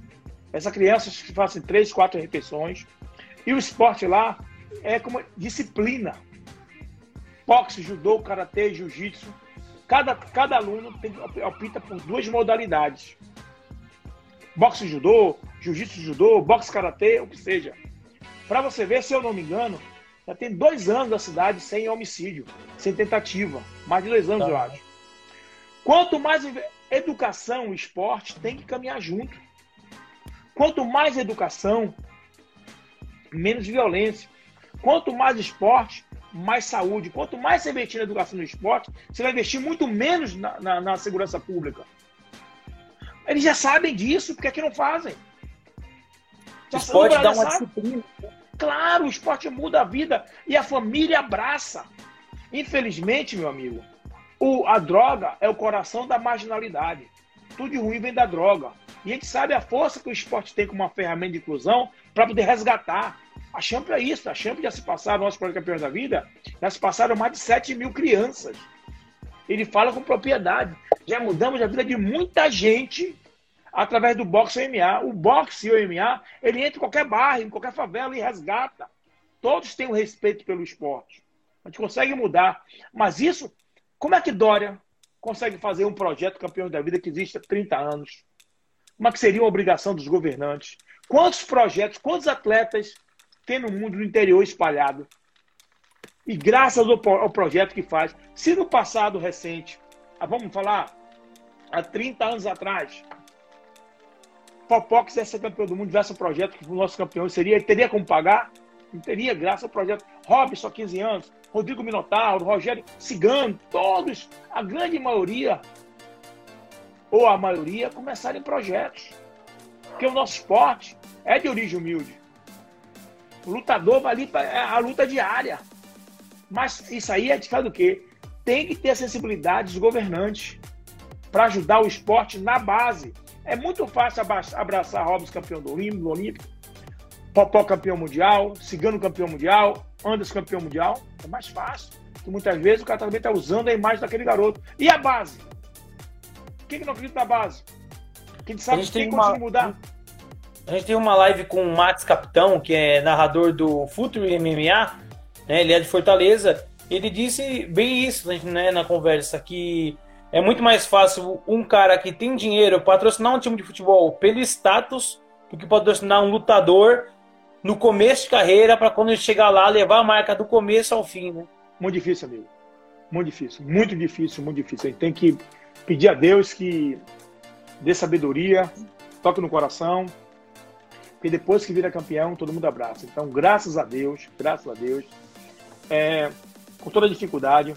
Essa criança fazem três, quatro refeições. E o esporte lá é como disciplina. Boxe, judô, karatê, jiu-jitsu. Cada, cada aluno tem, opta por duas modalidades. Boxe, judô, jiu-jitsu, judô, boxe, karatê, o que seja. Para você ver, se eu não me engano, já tem dois anos da cidade sem homicídio, sem tentativa. Mais de dois anos, tá. eu acho. Quanto mais educação e esporte têm que caminhar junto. Quanto mais educação, menos violência. Quanto mais esporte, mais saúde. Quanto mais você investir na educação e no esporte, você vai investir muito menos na, na, na segurança pública. Eles já sabem disso, porque é que não fazem? Já esporte dá uma sabe. disciplina. Claro, o esporte muda a vida e a família abraça. Infelizmente, meu amigo, o, a droga é o coração da marginalidade. Tudo de ruim vem da droga. E a gente sabe a força que o esporte tem como uma ferramenta de inclusão para poder resgatar. A Champions é isso. A Champions já se passaram, nossos campeões da vida, já se passaram mais de 7 mil crianças. Ele fala com propriedade. Já mudamos a vida de muita gente através do boxe MMA. O boxe e o MMA, ele entra em qualquer bairro, em qualquer favela e resgata. Todos têm o um respeito pelo esporte. A gente consegue mudar. Mas isso, como é que Dória consegue fazer um projeto campeão da vida que existe há 30 anos? Como é que seria uma obrigação dos governantes? Quantos projetos, quantos atletas tem no mundo no interior espalhado? E graças ao, ao projeto que faz, se no passado recente, ah, vamos falar, há 30 anos atrás, Popó quisesse ser campeão do mundo, tivesse um projeto que o nosso campeão seria, teria como pagar? Não teria, graças ao projeto. Robson, 15 anos, Rodrigo Minotauro, Rogério Cigano, todos, a grande maioria, ou a maioria, começaram em projetos. Porque o nosso esporte é de origem humilde. O lutador vai ali para é a luta diária. Mas isso aí é de do quê? Tem que ter a sensibilidade dos governantes para ajudar o esporte na base. É muito fácil abraçar Robson campeão do Olímpico, Popó campeão mundial, Cigano campeão mundial, Anderson campeão mundial. É mais fácil. Porque muitas vezes o cara também está usando a imagem daquele garoto. E a base? Quem que não acredita na base? Quem sabe que tem que uma... mudar? A gente tem uma live com o Max Capitão, que é narrador do Futuro MMA, né? Ele é de Fortaleza. Ele disse bem isso né, na conversa, que é muito mais fácil um cara que tem dinheiro patrocinar um time de futebol pelo status do que patrocinar um lutador no começo de carreira para quando ele chegar lá levar a marca do começo ao fim, né? Muito difícil, amigo. Muito difícil, muito difícil, muito difícil. A gente tem que pedir a Deus que dê sabedoria, toque no coração, porque depois que vira campeão, todo mundo abraça. Então, graças a Deus, graças a Deus, é, com toda dificuldade,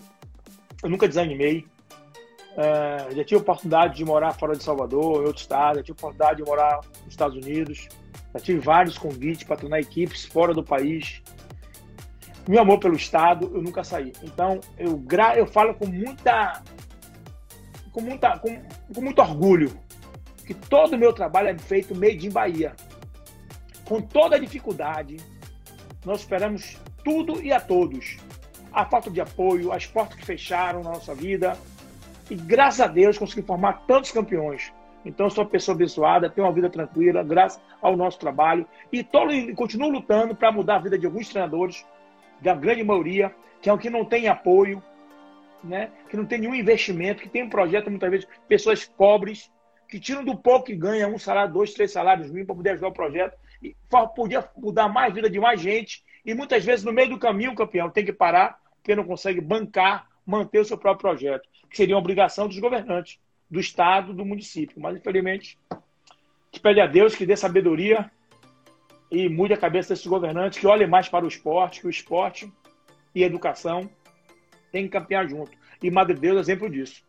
eu nunca desanimei. É, já tive oportunidade de morar fora de Salvador, em outro estado, já tive oportunidade de morar nos Estados Unidos, já tive vários convites para treinar equipes fora do país. Meu amor pelo estado, eu nunca saí. Então, eu, gra eu falo com muita, com muita, com, com muito orgulho que todo o meu trabalho é feito made in Bahia. Com toda a dificuldade, nós esperamos tudo e a todos. A falta de apoio, as portas que fecharam na nossa vida. E graças a Deus consegui formar tantos campeões. Então sou uma pessoa abençoada, tenho uma vida tranquila, graças ao nosso trabalho. E tô, continuo lutando para mudar a vida de alguns treinadores, da grande maioria, que é o que não tem apoio, né? que não tem nenhum investimento, que tem um projeto, muitas vezes, pessoas pobres, que tiram do pouco e ganham um salário, dois, três salários mínimos para poder ajudar o projeto. E podia mudar mais a vida de mais gente e muitas vezes, no meio do caminho, o campeão tem que parar porque não consegue bancar, manter o seu próprio projeto, que seria uma obrigação dos governantes, do Estado, do município. Mas, infelizmente, gente pede a Deus que dê sabedoria e mude a cabeça desses governantes, que olhem mais para o esporte, que o esporte e a educação têm que campear junto. E Madre Deus é exemplo disso.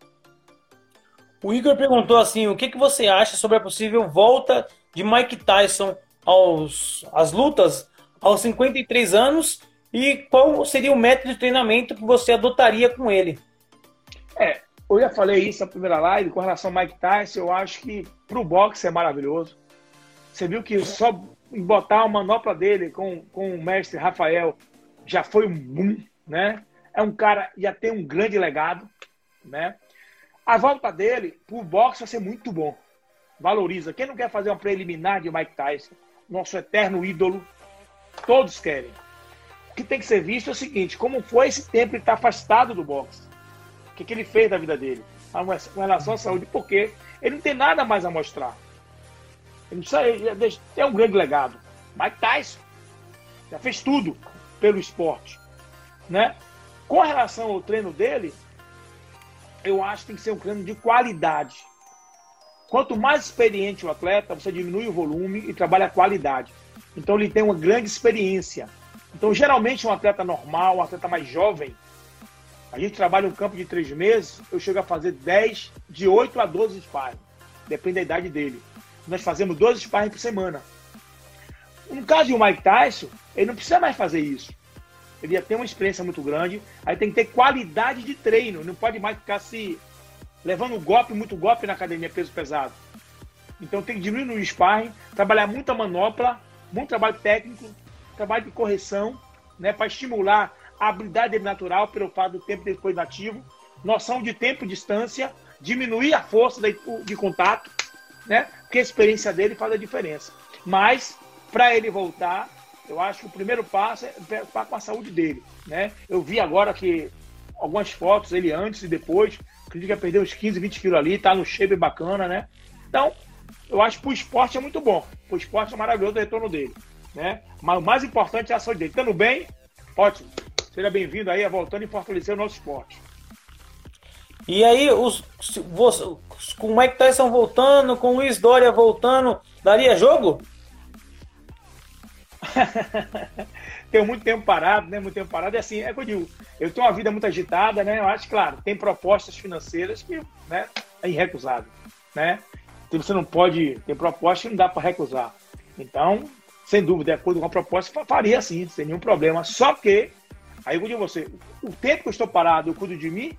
O Igor perguntou assim: o que, que você acha sobre a possível volta de Mike Tyson aos, às lutas aos 53 anos e qual seria o método de treinamento que você adotaria com ele? É, eu já falei isso na primeira live com relação ao Mike Tyson. Eu acho que para o boxe é maravilhoso. Você viu que só botar a manopla dele com, com o mestre Rafael já foi um boom, né? É um cara já tem um grande legado, né? A volta dele pro boxe vai ser muito bom. Valoriza. Quem não quer fazer uma preliminar de Mike Tyson, nosso eterno ídolo, Todos querem. O que tem que ser visto é o seguinte: como foi esse tempo ele está afastado do boxe? O que, que ele fez da vida dele? Com relação à saúde, porque ele não tem nada mais a mostrar. Ele precisa ter um grande legado. Mike Tyson já fez tudo pelo esporte. Né? Com relação ao treino dele, eu acho que tem que ser um treino de qualidade. Quanto mais experiente o atleta, você diminui o volume e trabalha a qualidade. Então ele tem uma grande experiência. Então, geralmente, um atleta normal, um atleta mais jovem, a gente trabalha um campo de três meses, eu chego a fazer 10, de 8 a 12 sparring. Depende da idade dele. Nós fazemos 12 sparring por semana. No caso de um Mike Tyson, Ele não precisa mais fazer isso. Ele ia ter uma experiência muito grande. Aí tem que ter qualidade de treino. Não pode mais ficar se levando golpe, muito golpe na academia peso pesado. Então tem que diminuir no sparring, trabalhar muita manopla, muito trabalho técnico, trabalho de correção, né, para estimular a habilidade dele natural pelo fato do tempo depois nativo, noção de tempo e distância, diminuir a força de, contato, né? Porque a experiência dele faz a diferença. Mas para ele voltar, eu acho que o primeiro passo é preocupar com a saúde dele, né? Eu vi agora que algumas fotos ele antes e depois, acredito que perdeu uns 15, 20 quilos ali, tá no shape bacana, né? Então, eu acho que o esporte é muito bom. O esporte é maravilhoso o retorno dele. Né? Mas o mais importante é a saúde dele. Estando bem, ótimo. Seja bem-vindo aí, voltando e fortalecer o nosso esporte. E aí, os, os, com o Mike Tyson voltando, com o Luiz Dória voltando, daria jogo? tenho muito tempo parado, né? Muito tempo parado. É assim, é que eu digo, eu tenho uma vida muito agitada, né? Eu acho, claro, tem propostas financeiras que né, é irrecusável, né? Então você não pode ter proposta que não dá para recusar. Então, sem dúvida, de acordo com a proposta, faria sim, sem nenhum problema. Só que, aí eu digo você, o tempo que eu estou parado, eu cuido de mim,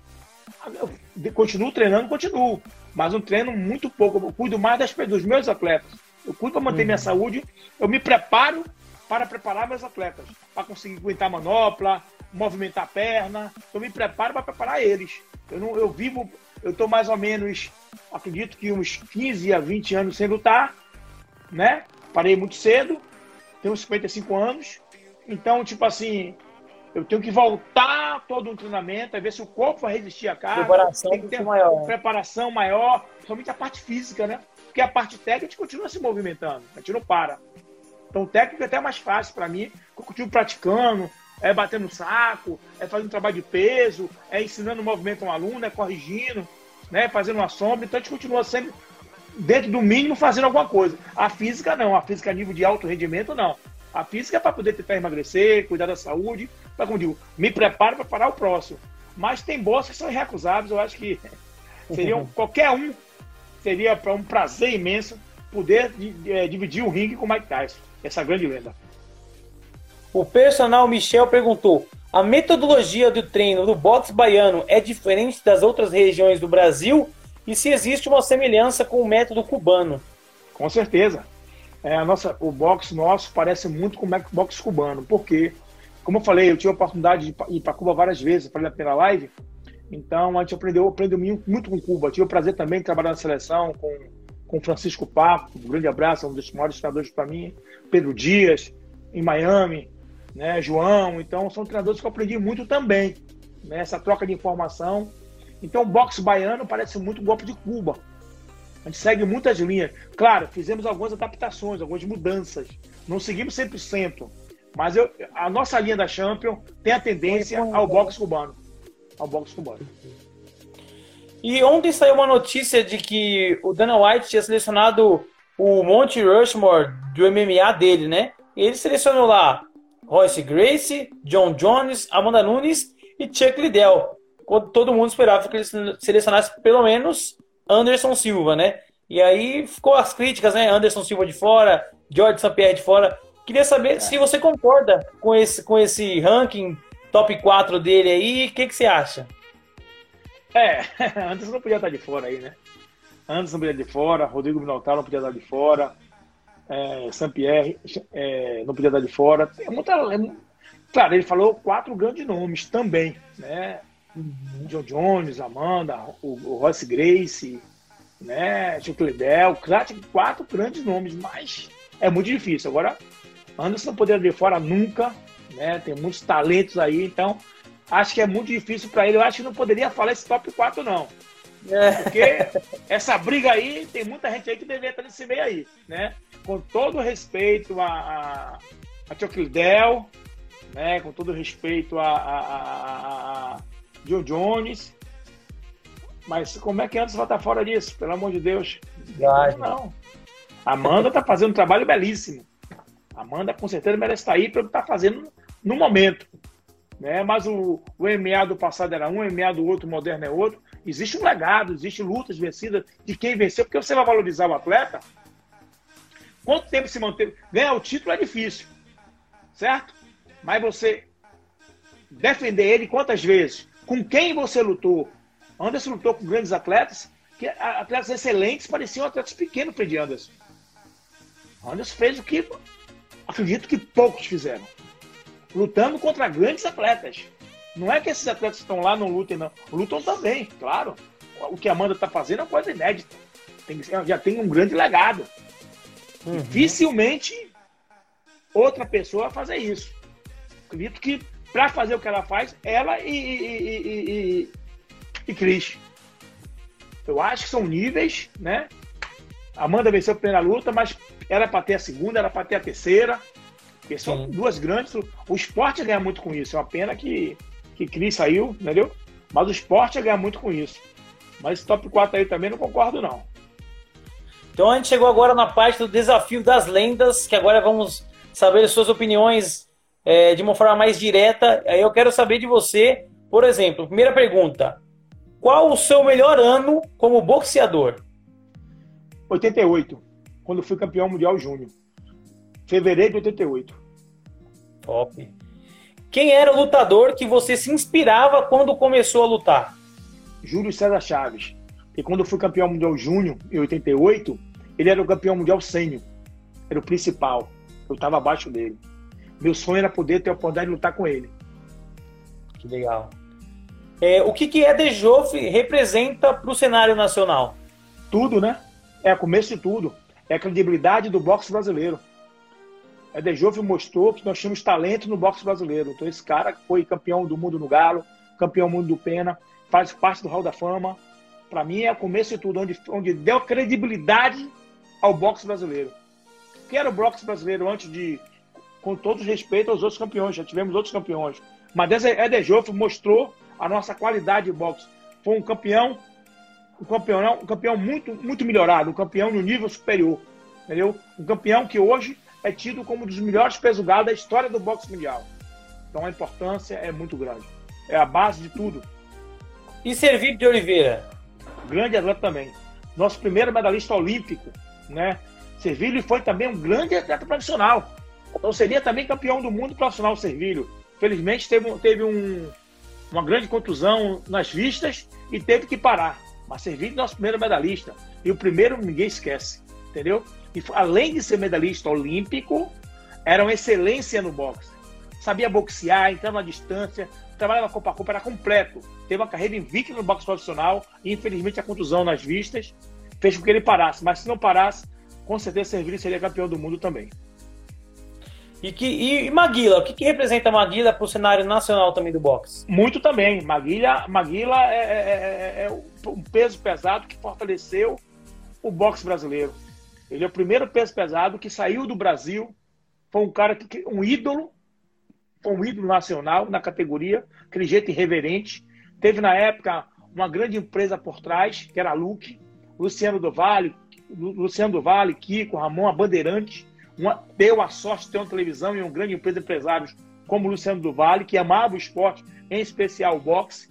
eu continuo treinando, continuo. Mas um treino muito pouco. Eu cuido mais das, dos meus atletas. Eu cuido para manter uhum. minha saúde. Eu me preparo para preparar meus atletas. Para conseguir aguentar a manopla, movimentar a perna. Eu me preparo para preparar eles. Eu, não, eu vivo, eu estou mais ou menos, acredito que uns 15 a 20 anos sem lutar. Né? Parei muito cedo. Tenho 55 anos. Então, tipo assim, eu tenho que voltar todo um treinamento, ver se o corpo vai resistir à carga. Preparação tem que ter maior. Preparação maior, principalmente a parte física, né? Porque a parte técnica a gente continua se movimentando, a gente não para. Então, o técnico é até mais fácil para mim, eu continuo praticando, é batendo saco, é fazendo trabalho de peso, é ensinando o movimento a um aluno, é corrigindo, né? Fazendo uma sombra. Então, a gente continua sempre, dentro do mínimo, fazendo alguma coisa. A física, não. A física a nível de alto rendimento, não. A física é para poder tentar emagrecer, cuidar da saúde, para, como digo, me preparo para parar o próximo. Mas tem bolsas que são irrecusáveis, eu acho que seriam qualquer um seria para um prazer imenso poder é, dividir o ringue com o Mike Tyson, essa grande lenda. O personal Michel perguntou: a metodologia do treino do boxe baiano é diferente das outras regiões do Brasil e se existe uma semelhança com o método cubano? Com certeza. É, a nossa, o boxe nosso parece muito com o boxe cubano, porque, como eu falei, eu tive a oportunidade de ir para Cuba várias vezes, falei pela live, então a gente aprendeu, aprendeu muito com Cuba. Tive o prazer também de trabalhar na seleção com, com Francisco Papo, um grande abraço, um dos maiores treinadores para mim, Pedro Dias, em Miami, né, João. Então são treinadores que eu aprendi muito também, né, essa troca de informação. Então o boxe baiano parece muito o golpe de Cuba. A gente segue muitas linhas. Claro, fizemos algumas adaptações, algumas mudanças. Não seguimos 100%. Mas eu, a nossa linha da Champion tem a tendência ao boxe cubano. Ao boxe cubano. E ontem saiu uma notícia de que o Dana White tinha selecionado o Monte Rushmore do MMA dele, né? Ele selecionou lá Royce Gracie, John Jones, Amanda Nunes e Chuck Liddell. Quando todo mundo esperava que ele selecionasse pelo menos Anderson Silva, né? E aí ficou as críticas, né? Anderson Silva de fora, George St. Pierre de fora. Queria saber é. se você concorda com esse, com esse ranking top 4 dele aí. O que, que você acha? É, Anderson não podia estar de fora aí, né? Anderson não podia estar de fora, Rodrigo Minotauro não podia estar de fora, é, é, não podia estar de fora. É muita, é, claro, ele falou quatro grandes nomes também, né? John Jones, Amanda, o, o Royce Grace, né, Chico Lidel, quatro grandes nomes, mas é muito difícil. Agora, Anderson não poderia ver fora nunca, né, tem muitos talentos aí, então acho que é muito difícil para ele. Eu acho que não poderia falar esse top 4, não. É. Porque essa briga aí, tem muita gente aí que deveria estar nesse meio aí, né? Com todo respeito a, a, a Chuck Liddell, né? Com todo respeito a, a, a, a Joe Jones. Mas como é que antes vai estar fora disso? Pelo amor de Deus. Não, não. Amanda está fazendo um trabalho belíssimo. Amanda com certeza merece estar aí pelo que está fazendo no momento. Né? Mas o, o MMA do passado era um, o MMA do outro, o moderno é outro. Existe um legado, existe lutas vencidas de quem venceu, porque você vai valorizar o atleta. Quanto tempo se manter? Ganhar o título é difícil. certo? Mas você defender ele quantas vezes? Com quem você lutou? Anderson lutou com grandes atletas, que atletas excelentes pareciam atletas pequenos, Fred Anderson. Anderson fez o que acredito que poucos fizeram. Lutando contra grandes atletas. Não é que esses atletas que estão lá não lutem, não. Lutam também, claro. O que a Amanda está fazendo é uma coisa inédita. Tem, já tem um grande legado. Uhum. Dificilmente outra pessoa vai fazer isso. Acredito que para fazer o que ela faz, ela e, e, e, e, Cris. Eu acho que são níveis, né? Amanda venceu a primeira luta, mas era para ter a segunda, era para ter a terceira. Porque são Sim. duas grandes. O esporte ganha muito com isso. É uma pena que, que Cris saiu, entendeu? Mas o esporte ganha muito com isso. Mas esse top 4 aí também não concordo, não. Então a gente chegou agora na parte do desafio das lendas, que agora vamos saber suas opiniões é, de uma forma mais direta. Aí eu quero saber de você, por exemplo, primeira pergunta: qual o seu melhor ano como boxeador? 88, quando fui campeão mundial júnior. Fevereiro de 88. Top. Quem era o lutador que você se inspirava quando começou a lutar? Júlio César Chaves. E quando eu fui campeão mundial júnior, em 88, ele era o campeão mundial sênior. Era o principal. Eu estava abaixo dele. Meu sonho era poder ter a oportunidade de lutar com ele. Que legal. É, o que, que Eder Joff representa para o cenário nacional? Tudo, né? É o começo de tudo. É a credibilidade do boxe brasileiro. Eder Joff mostrou que nós tínhamos talento no boxe brasileiro. Então esse cara foi campeão do mundo no galo, campeão do mundo do pena, faz parte do Hall da Fama. Para mim é o começo de tudo, onde, onde deu credibilidade ao boxe brasileiro. O que era o boxe brasileiro antes de, com todo respeito aos outros campeões, já tivemos outros campeões. Mas Eder Joffre mostrou a nossa qualidade de boxe. Foi um campeão, um campeão, um campeão muito, muito melhorado, um campeão no nível superior, entendeu? Um campeão que hoje é tido como um dos melhores peso galo da história do boxe mundial. Então a importância é muito grande. É a base de tudo. E Servílio de Oliveira? Grande atleta também. Nosso primeiro medalhista olímpico, né? Servilho foi também um grande atleta profissional. Então seria também campeão do mundo profissional Servilho. Felizmente teve, teve um, uma grande contusão nas vistas e teve que parar. Mas Servilho é nosso primeiro medalhista. E o primeiro ninguém esquece, entendeu? E além de ser medalhista olímpico, era uma excelência no boxe. Sabia boxear, entrar na distância, trabalhava Copa a Copa, era completo. Teve uma carreira invicta no boxe profissional e infelizmente a contusão nas vistas fez com que ele parasse. Mas se não parasse, com certeza Servilho seria campeão do mundo também. E, que, e, Maguila, o que, que representa Maguila para o cenário nacional também do boxe? Muito também. Maguila, Maguila é, é, é, é, um peso pesado que fortaleceu o boxe brasileiro. Ele é o primeiro peso pesado que saiu do Brasil. Foi um cara que um ídolo, foi um ídolo nacional na categoria, aquele jeito irreverente. Teve na época uma grande empresa por trás, que era a Luke, Luciano do Vale, Luciano do Vale, Kiko, Ramon, a Bandeirante uma, deu a sorte de ter uma televisão e um grande empresa de empresários como Luciano do Vale, que amava o esporte, em especial o boxe,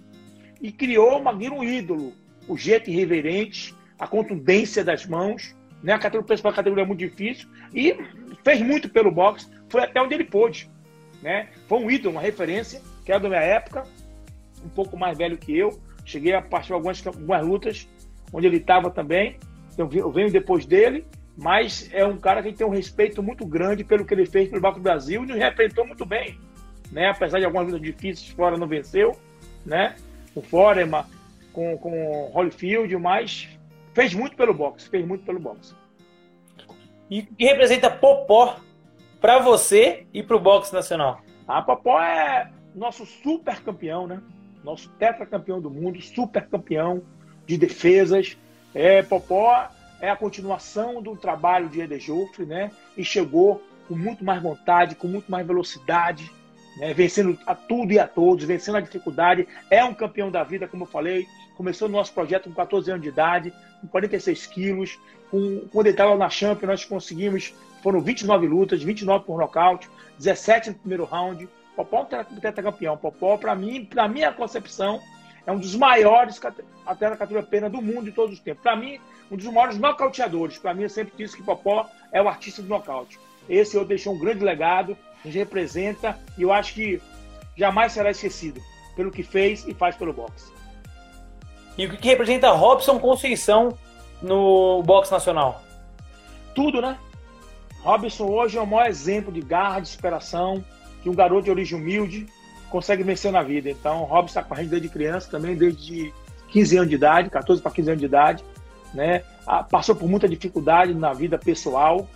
e criou uma, um ídolo, o jeito irreverente, a contundência das mãos, né? a categoria principal categoria é muito difícil, e fez muito pelo boxe, foi até onde ele pôde. Né? Foi um ídolo, uma referência, que era da minha época, um pouco mais velho que eu, cheguei a partir de algumas, algumas lutas, onde ele estava também, eu venho depois dele, mas é um cara que tem um respeito muito grande pelo que ele fez pelo Banco do Brasil e nos representou muito bem, né? Apesar de algumas lutas difíceis, fora não venceu, né? O Foreman com, com o Holyfield, mas fez muito pelo boxe, fez muito pelo boxe. E que representa Popó para você e para o boxe nacional? A Popó é nosso super campeão, né? Nosso tetracampeão do mundo, super campeão de defesas. É, Popó é a continuação do trabalho de Eder Joffre, né? E chegou com muito mais vontade, com muito mais velocidade, né? vencendo a tudo e a todos, vencendo a dificuldade. É um campeão da vida, como eu falei. Começou o nosso projeto com 14 anos de idade, com 46 quilos. Com, quando ele estava na Champions, nós conseguimos, foram 29 lutas, 29 por nocaute, 17 no primeiro round. Popó um tetracampeão. Popó, para mim, para minha concepção, é um dos maiores até na categoria pena do mundo de todos os tempos. Para mim, um dos maiores nocauteadores. Para mim, eu sempre disse que Popó é o artista do nocaute. Esse eu deixei um grande legado, nos representa e eu acho que jamais será esquecido pelo que fez e faz pelo boxe. E o que representa Robson Conceição no boxe nacional? Tudo, né? Robson hoje é o maior exemplo de garra, de superação, que um garoto de origem humilde consegue vencer na vida. Então, Robson está com a desde criança, também desde 15 anos de idade, 14 para 15 anos de idade, né? Ah, passou por muita dificuldade na vida pessoal,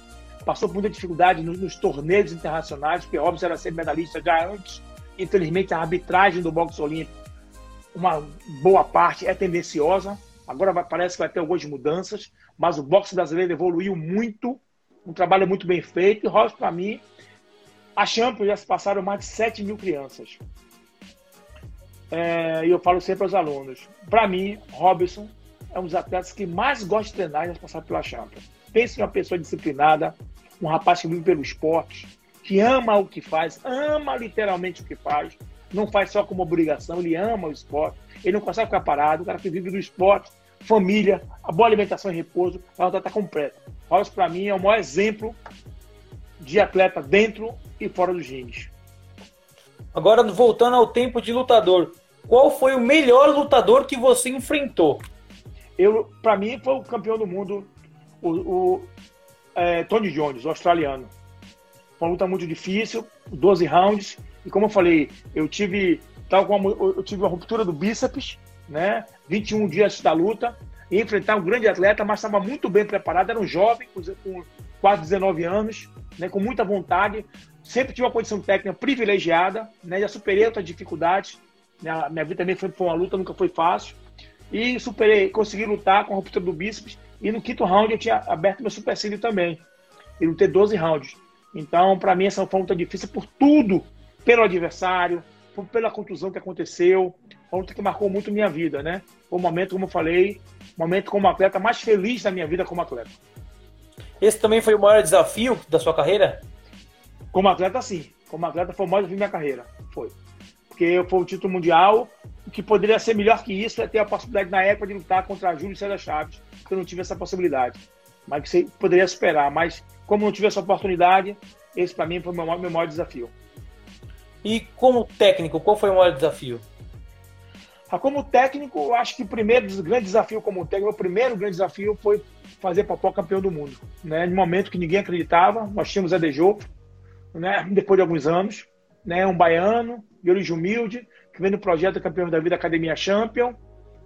passou por muita dificuldade nos, nos torneios internacionais, porque Robson era sempre medalhista já antes. Infelizmente, a arbitragem do boxe olímpico, uma boa parte é tendenciosa. Agora vai, parece que vai ter algumas mudanças, mas o boxe brasileiro evoluiu muito, um trabalho muito bem feito. E Robson, para mim, a Champions já se passaram mais de 7 mil crianças. É, e eu falo sempre aos alunos: para mim, Robson é um dos atletas que mais gosta de treinar e já passar pela Champions. Pense em uma pessoa disciplinada, um rapaz que vive pelo esporte, que ama o que faz, ama literalmente o que faz, não faz só como obrigação, ele ama o esporte, ele não consegue ficar parado, o cara que vive do esporte, família, a boa alimentação e repouso, a atleta completa. Robson, para mim, é o maior exemplo de atleta dentro e fora dos rings. Agora, voltando ao tempo de lutador, qual foi o melhor lutador que você enfrentou? Eu, para mim, foi o campeão do mundo, o, o é, Tony Jones, o australiano. Foi uma luta muito difícil, 12 rounds. E como eu falei, eu tive, tal como eu tive uma ruptura do bíceps, né? 21 dias da luta, e enfrentar um grande atleta, mas estava muito bem preparado. Era um jovem, com quase 19 anos, né? com muita vontade. Sempre tive uma condição técnica privilegiada, né? já superei outras dificuldades. Minha, minha vida também foi, foi uma luta, nunca foi fácil. E superei, consegui lutar com a ruptura do bíceps. E no quinto round eu tinha aberto meu supercílio também. E lutei 12 rounds. Então, para mim, essa foi uma luta difícil por tudo. Pelo adversário, pela contusão que aconteceu. Uma luta que marcou muito minha vida, né? Foi um momento, como eu falei, um momento como atleta mais feliz da minha vida como atleta. Esse também foi o maior desafio da sua carreira? Como atleta, sim. Como atleta, foi o maior desafio da minha carreira. Foi. Porque foi o título mundial. O que poderia ser melhor que isso é ter a possibilidade, na época, de lutar contra Júlio César Chaves. Que eu não tive essa possibilidade. Mas que você poderia superar. Mas, como não tive essa oportunidade, esse para mim foi o meu, meu maior desafio. E como técnico, qual foi o maior desafio? Ah, como técnico, eu acho que o primeiro grande desafio como técnico, o primeiro grande desafio foi fazer Popó campeão do mundo. Né? No momento que ninguém acreditava, nós tínhamos Adejo, né? depois de alguns anos, né? um baiano, de origem humilde, que vem no projeto Campeão da Vida Academia Champion,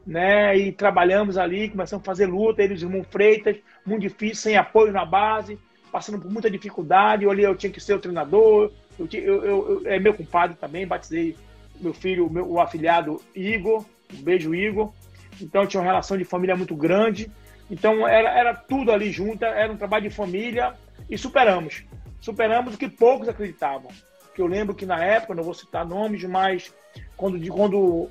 né? E trabalhamos ali, começamos a fazer luta, eles irmão Freitas, muito difícil, sem apoio na base, passando por muita dificuldade. Eu ali eu tinha que ser o treinador, eu, eu, eu é meu compadre também, batizei meu filho, meu, o afilhado Igor, um beijo Igor. Então tinha uma relação de família muito grande. Então era, era tudo ali junto, era um trabalho de família e superamos. Superamos o que poucos acreditavam. Que eu lembro que na época, não vou citar nomes, mas quando, quando,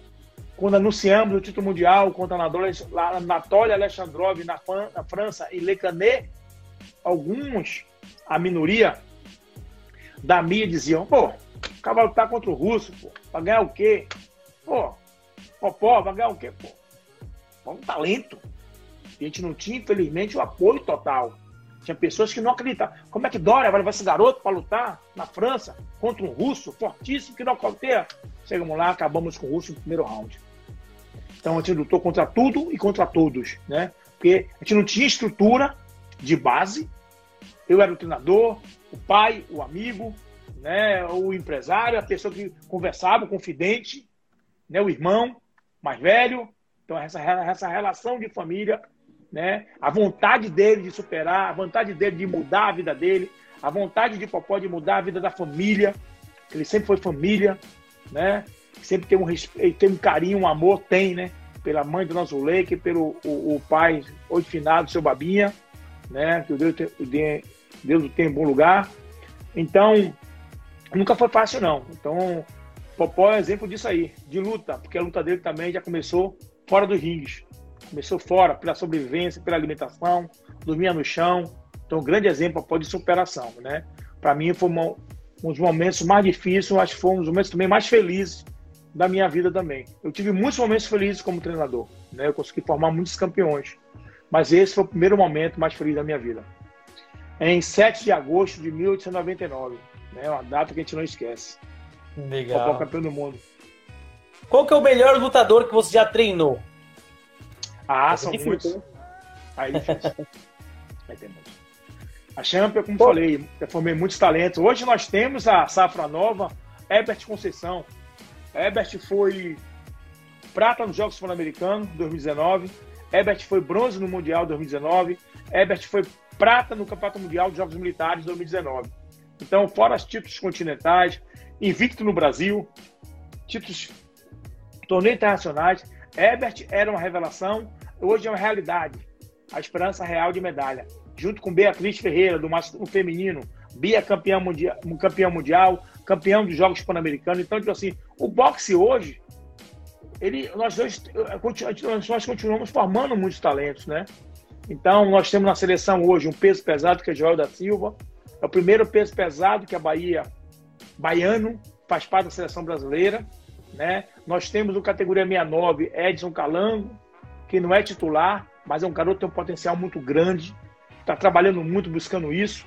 quando anunciamos o título mundial contra a Natália Alexandrov na, na França e Le Canet, alguns, a minoria da mídia diziam, pô, o cavalo tá contra o russo, pô, vai ganhar o quê? Pô, Popó, vai ganhar o quê? Pô, um talento. A gente não tinha, infelizmente, o apoio total. Tinha pessoas que não acreditavam. Como é que Dória vai levar esse garoto para lutar na França contra um russo fortíssimo que não acontecia? Chegamos lá, acabamos com o russo no primeiro round. Então a gente lutou contra tudo e contra todos, né? Porque a gente não tinha estrutura de base. Eu era o treinador, o pai, o amigo, né? O empresário, a pessoa que conversava, o confidente, né? O irmão mais velho. Então essa, essa relação de família né? A vontade dele de superar, a vontade dele de mudar a vida dele, a vontade de Popó de mudar a vida da família, ele sempre foi família, né? Sempre tem um respeito, tem um carinho, um amor, tem, né? Pela mãe do nosso leque, pelo o, o pai, hoje finado, seu Babinha, né? Que o Deus, o Deus tem em bom lugar. Então, nunca foi fácil, não. Então, Popó é exemplo disso aí, de luta, porque a luta dele também já começou fora dos rings. Começou fora, pela sobrevivência, pela alimentação, dormia no chão. Então, um grande exemplo de superação, né? Para mim, foi uma, um dos momentos mais difíceis, acho que foi um dos momentos também mais felizes da minha vida também. Eu tive muitos momentos felizes como treinador, né? Eu consegui formar muitos campeões. Mas esse foi o primeiro momento mais feliz da minha vida. Em 7 de agosto de 1899, É uma data que a gente não esquece. Legal. Campeão do mundo. Qual que é o melhor lutador que você já treinou? Ah, são difícil, muitos. Aí é difícil. Tem muitos. A Champions, como Pô. falei, eu formei muitos talentos. Hoje nós temos a safra nova, Herbert Conceição. Herbert foi prata nos Jogos Pan-Americanos 2019. Herbert foi bronze no Mundial 2019. Herbert foi prata no Campeonato Mundial de Jogos Militares 2019. Então, fora os títulos continentais, invicto no Brasil, títulos torneios internacionais, Herbert era uma revelação, hoje é uma realidade. A esperança real de medalha. Junto com Beatriz Ferreira, do masculino feminino, Bia campeão mundial, campeão mundial, campeão dos Jogos Pan-Americanos. Então, tipo assim, o boxe hoje, ele, nós, dois, nós continuamos formando muitos talentos, né? Então, nós temos na seleção hoje um peso pesado, que é Joel da Silva. É o primeiro peso pesado que a Bahia, baiano, faz parte da seleção brasileira. Né? Nós temos no categoria 69 Edson Calango, que não é titular, mas é um garoto que tem um potencial muito grande, está trabalhando muito buscando isso.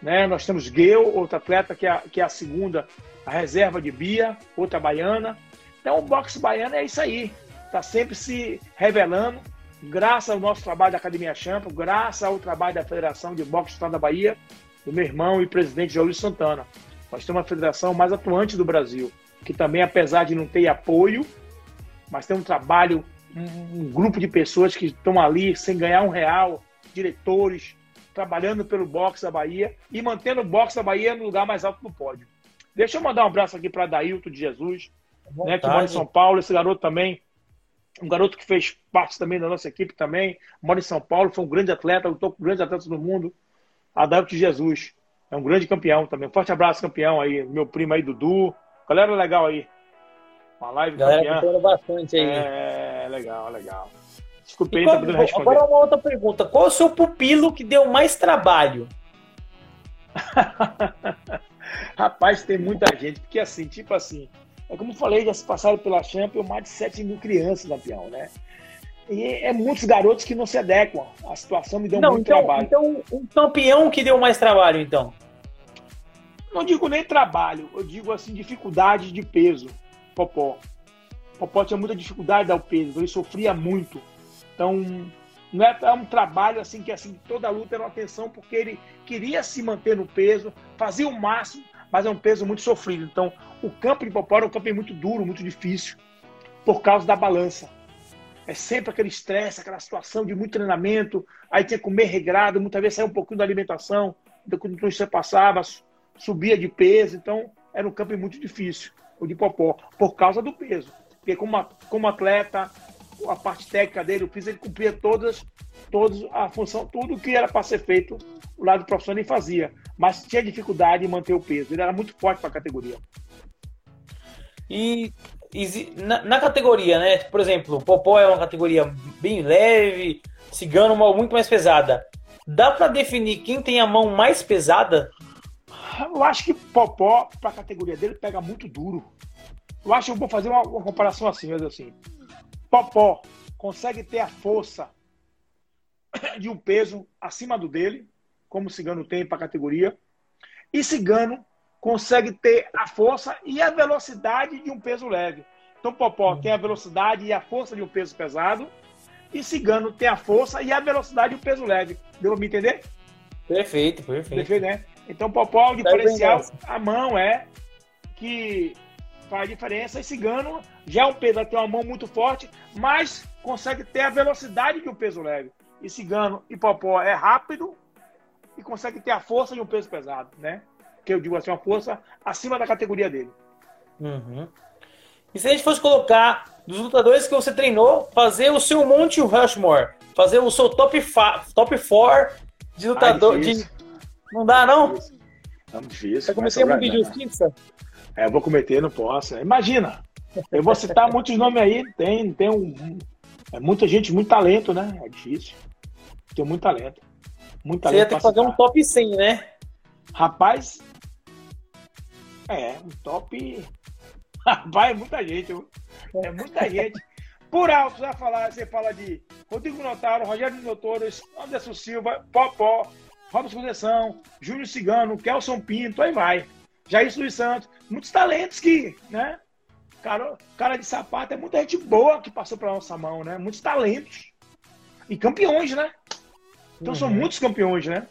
Né? Nós temos Gale, outro atleta que é, que é a segunda, a reserva de Bia, outra baiana. Então o boxe baiano é isso aí, está sempre se revelando, graças ao nosso trabalho da Academia Champa, graças ao trabalho da Federação de Boxe do Estado da Bahia, do meu irmão e presidente Luiz Santana. Nós temos a federação mais atuante do Brasil que também, apesar de não ter apoio, mas tem um trabalho, um, um grupo de pessoas que estão ali sem ganhar um real, diretores, trabalhando pelo boxe da Bahia e mantendo o boxe da Bahia no lugar mais alto do pódio. Deixa eu mandar um abraço aqui para Dailton de Jesus, né, que mora em São Paulo. Esse garoto também, um garoto que fez parte também da nossa equipe também, mora em São Paulo, foi um grande atleta, lutou com grandes atletas do mundo. Adailton de Jesus, é um grande campeão também. Um forte abraço, campeão aí, meu primo aí, Dudu, Galera legal aí. Uma live Galera campeã. bastante aí. É, legal, legal. Desculpe aí, tá responder. Agora uma outra pergunta. Qual é o seu pupilo que deu mais trabalho? Rapaz, tem muita gente, porque assim, tipo assim, é como eu falei, já se passaram pela Champions mais de 7 mil crianças, campeão, né? E é muitos garotos que não se adequam. A situação me deu não, muito então, trabalho. Então, um campeão que deu mais trabalho, então? Não digo nem trabalho, eu digo assim, dificuldade de peso. Popó. Popó tinha muita dificuldade de dar o peso, ele sofria muito. Então, não é, é um trabalho assim que assim toda a luta era uma tensão porque ele queria se manter no peso, fazia o máximo, mas é um peso muito sofrido. Então, o campo de Popó era um campo muito duro, muito difícil, por causa da balança. É sempre aquele estresse, aquela situação de muito treinamento, aí tinha que comer regrado, muitas vezes saía um pouquinho da alimentação, quando você passava, subia de peso, então era um campo muito difícil, o de Popó, por causa do peso. Porque como, como atleta, a parte técnica dele, o piso, ele cumpria todas, todas a função, tudo que era para ser feito, o lado profissional ele fazia, mas tinha dificuldade em manter o peso. Ele era muito forte para a categoria. E na, na, categoria, né? Por exemplo, Popó é uma categoria bem leve, Cigano uma muito mais pesada. Dá para definir quem tem a mão mais pesada eu acho que Popó, para a categoria dele, pega muito duro. Eu acho que eu vou fazer uma, uma comparação assim, mas assim. Popó consegue ter a força de um peso acima do dele, como o Cigano tem para a categoria. E Cigano consegue ter a força e a velocidade de um peso leve. Então, Popó tem a velocidade e a força de um peso pesado. E Cigano tem a força e a velocidade de um peso leve. Deu para me entender? Perfeito, perfeito. Perfeito, né? Então, Popó, o diferencial, a mão é que faz diferença. E Cigano já é um peso, tem uma mão muito forte, mas consegue ter a velocidade de um peso leve. E Cigano e Popó é rápido e consegue ter a força de um peso pesado, né? Que eu digo assim, uma força acima da categoria dele. Uhum. E se a gente fosse colocar dos lutadores que você treinou, fazer o seu Monte Rushmore, fazer o seu top 4 top four de lutador, de, não dá, não? É difícil. Você cometeu muito de justiça? É, eu vou cometer, não posso. Imagina, eu vou citar muitos nomes aí, tem, tem um, é muita gente, muito talento, né? É difícil. Tem muito talento. Muito talento Você ia ter que fazer um top 100, né? Rapaz, é, um top... Rapaz, é muita gente, é muita gente. Por alto, você, vai falar, você fala de Rodrigo Notaro, Rogério Motores, Anderson Silva, Popó, Robson Conceição, Júnior Cigano, Kelson Pinto, aí vai. Jair Luiz Santos, muitos talentos que, né? Cara, cara de sapato é muita gente boa que passou pela nossa mão, né? Muitos talentos. E campeões, né? Então uhum. são muitos campeões, né?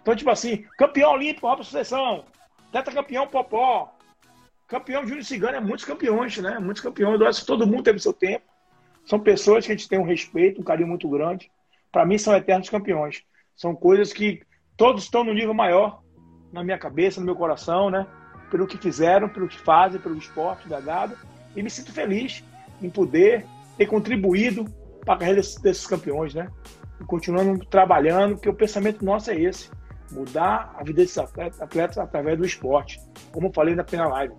Então, tipo assim, campeão olímpico, Robson Sucessão, campeão Popó, campeão Júnior Cigano, é muitos campeões, né? Muitos campeões. Eu acho que todo mundo teve seu tempo. São pessoas que a gente tem um respeito, um carinho muito grande. Para mim, são eternos campeões. São coisas que todos estão no nível maior na minha cabeça, no meu coração, né? Pelo que fizeram, pelo que fazem, pelo esporte da Gado. E me sinto feliz em poder ter contribuído para a carreira desses campeões, né? E continuando trabalhando, porque o pensamento nosso é esse: mudar a vida desses atletas, atletas através do esporte. Como eu falei na primeira live.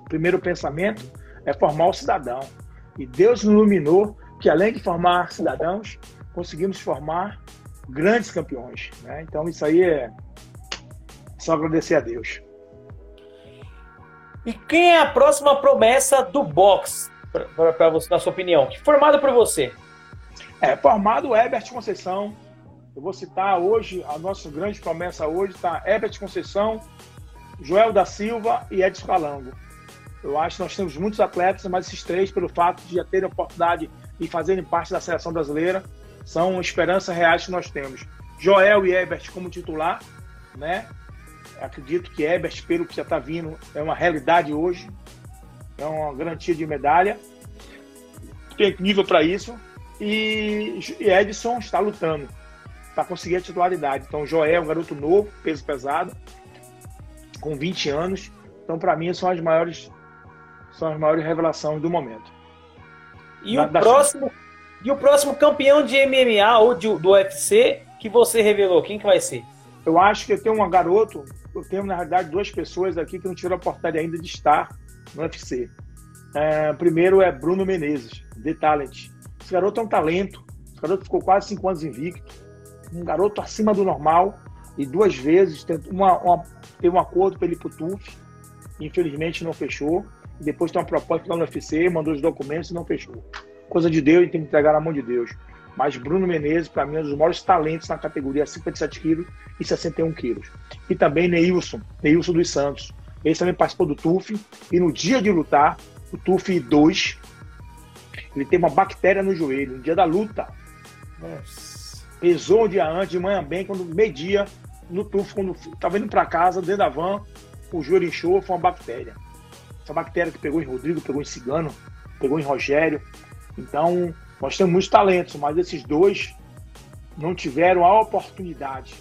O primeiro pensamento é formar o cidadão. E Deus nos iluminou que, além de formar cidadãos, conseguimos formar grandes campeões. Né? Então, isso aí é só agradecer a Deus. E quem é a próxima promessa do boxe, para você, na sua opinião? Formado por você? É, formado Herbert Conceição. Eu vou citar hoje, a nossa grande promessa hoje está Herbert Conceição, Joel da Silva e Edson Calango. Eu acho que nós temos muitos atletas, mas esses três, pelo fato de já terem a oportunidade de fazerem parte da seleção brasileira, são esperanças reais que nós temos. Joel e Ebert como titular, né? Acredito que Ebert, pelo que já está vindo, é uma realidade hoje, é uma garantia de medalha. Tem nível para isso. E, Edson está lutando para conseguir a titularidade. Então, Joel é um garoto novo, peso pesado, com 20 anos. Então, para mim, são as maiores são as maiores revelações do momento. E o próximo e o próximo campeão de MMA ou de, do UFC que você revelou, quem que vai ser? Eu acho que eu tenho um garoto, eu tenho na realidade duas pessoas aqui que não tiveram a oportunidade ainda de estar no UFC. É, primeiro é Bruno Menezes, The Talent. Esse garoto é um talento. Esse garoto ficou quase cinco anos invicto. Um garoto acima do normal. E duas vezes uma, uma, teve um acordo para ele para o TUF. Infelizmente não fechou. E depois tem uma proposta lá no UFC, mandou os documentos e não fechou coisa de Deus, tem que entregar na mão de Deus. Mas Bruno Menezes, para mim, é um dos maiores talentos na categoria 57 quilos e 61 quilos. E também Neilson, Neilson dos Santos. Ele também participou do TUF e no dia de lutar, o TUF 2, ele tem uma bactéria no joelho, no dia da luta. Nossa. Pesou um dia antes, de manhã bem, quando meio-dia, no TUF, quando estava indo para casa, dentro da van, o joelho inchou, foi uma bactéria. Essa bactéria que pegou em Rodrigo, pegou em Cigano, pegou em Rogério, então, nós temos muitos talentos, mas esses dois não tiveram a oportunidade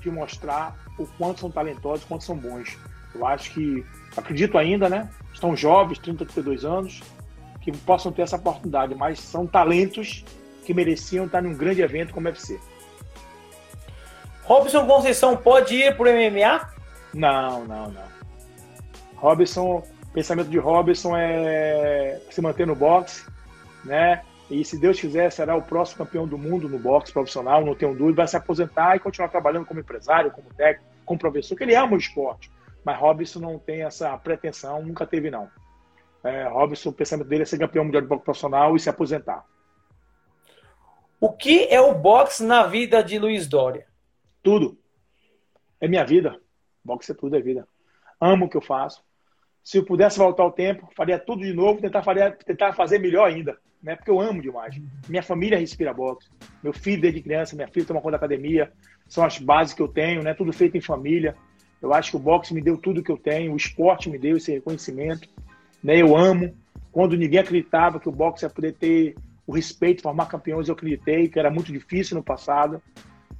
de mostrar o quanto são talentosos, o quanto são bons. Eu acho que, acredito ainda, né? Estão jovens, 30, 32 anos, que possam ter essa oportunidade, mas são talentos que mereciam estar num grande evento como o UFC. Robson Conceição pode ir para o MMA? Não, não, não. Robson, pensamento de Robson é se manter no boxe, né? E se Deus quiser, será o próximo campeão do mundo no boxe profissional, não tenho dúvida, vai se aposentar e continuar trabalhando como empresário, como técnico, como professor, que ele ama o esporte. Mas Robson não tem essa pretensão, nunca teve, não. É, Robson, o pensamento dele é ser campeão mundial de boxe profissional e se aposentar. O que é o boxe na vida de Luiz Dória? Tudo. É minha vida. Boxe é tudo, é vida. Amo o que eu faço. Se eu pudesse voltar ao tempo, faria tudo de novo, tentar, faria, tentar fazer melhor ainda né? Porque eu amo demais. Minha família respira boxe. Meu filho desde criança, minha filha toma conta da academia. São as bases que eu tenho, né? Tudo feito em família. Eu acho que o boxe me deu tudo que eu tenho, o esporte me deu esse reconhecimento, né? Eu amo. Quando ninguém acreditava que o boxe ia poder ter o respeito, formar campeões, eu acreditei que era muito difícil no passado.